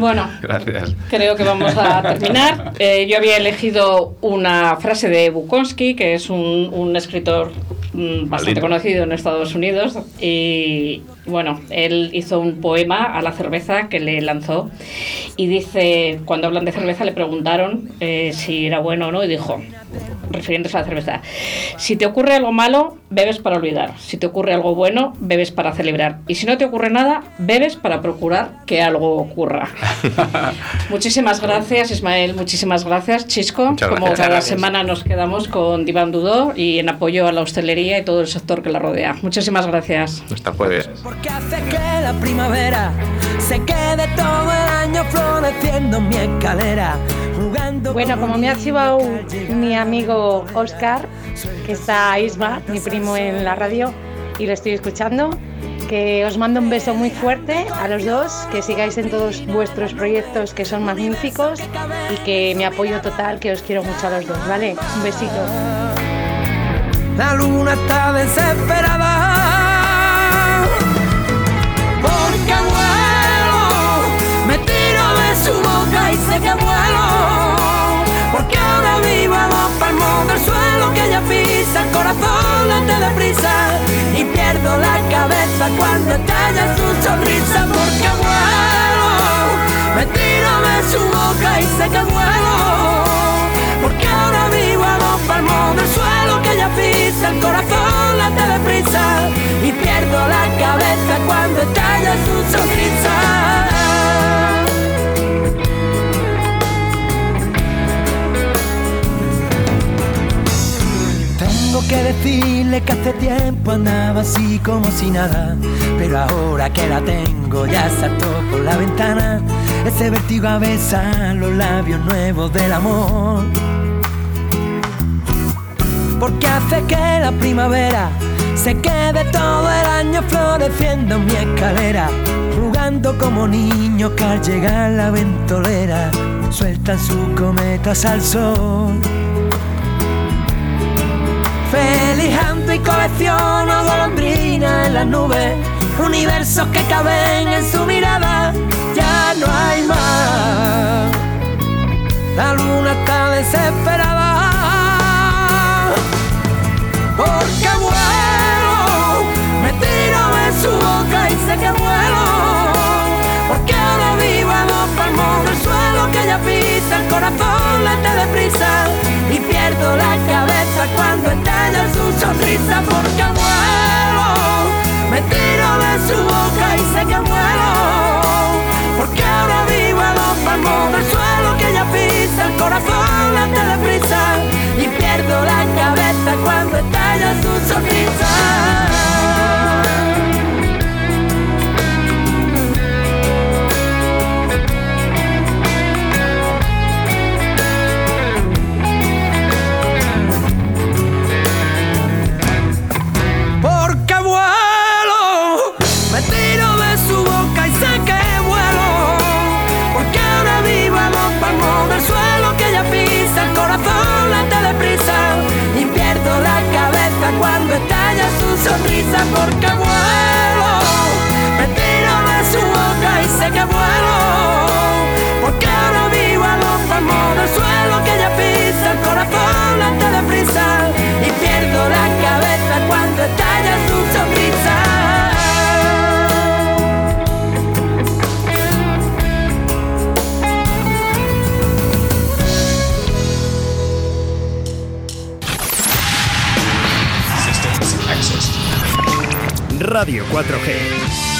Bueno, Gracias. Creo que vamos a terminar. Eh, yo había elegido una frase de Bukowski, que es un, un escritor mm, bastante Maldito. conocido en Estados Unidos. Y bueno, él hizo un poema a la cerveza que le lanzó. Y dice, cuando hablan de cerveza, le preguntaron eh, si era bueno o no, y dijo, refiriéndose a la cerveza, si te ocurre algo malo, bebes para olvidar. Si te ocurre algo bueno, bebes para celebrar. Y si no te ocurre nada, bebes para procurar que algo ocurra. [LAUGHS] Muchísimas gracias, Ismael. Muchísimas gracias, Chisco. Muchas Como gracias. cada Gracias. semana nos quedamos con Diván Dudó y en apoyo a la hostelería y todo el sector que la rodea. Muchísimas gracias. Hasta jueves. Porque hace que la primavera se quede todo el año floreciendo en mi escalera. Jugando Bueno, como me ha chivado mi amigo Oscar, que está Isma, mi primo en la radio, y lo estoy escuchando, que os mando un beso muy fuerte a los dos, que sigáis en todos vuestros proyectos que son magníficos y que mi apoyo total, que os quiero mucho a los dos, ¿vale? Un besito. La luna está desesperada. Porque sé que vuelo. Porque ahora vivo a dos palmos del suelo que ella pisa, el corazón late deprisa y pierdo la cabeza cuando estalla su sonrisa. Porque vuelo, me tiro de su boca y sé que vuelo. Porque ahora vivo a dos palmos del suelo que ella pisa, el corazón late deprisa y pierdo la cabeza cuando estalla su sonrisa. Tengo que decirle que hace tiempo andaba así como si nada, pero ahora que la tengo ya saltó por la ventana ese vértigo a besar los labios nuevos del amor. Porque hace que la primavera se quede todo el año floreciendo en mi escalera, jugando como niños que al llegar la ventolera sueltan sus cometas al sol. Y colecciono golondrinas en las nubes, universos que caben en su mirada, ya no hay más. La luna está desesperada. Porque vuelo, me tiro de su boca y sé que vuelo. Porque ahora vivo a dos palmos del suelo que ella pisa, el corazón late deprisa y pierdo la cabeza cuando estalla su sonrisa. Porque vuelo, me tiro de su boca y sé que vuelo. Porque ahora vivo a dos palmos del suelo que ella pisa, el corazón late deprisa y pierdo la cabeza cuando estalla su sonrisa. Sonrisa. Porque vuelo, me tiro de su boca y sé que vuelo. Porque ahora vivo a dos palmos del suelo Radio 4G.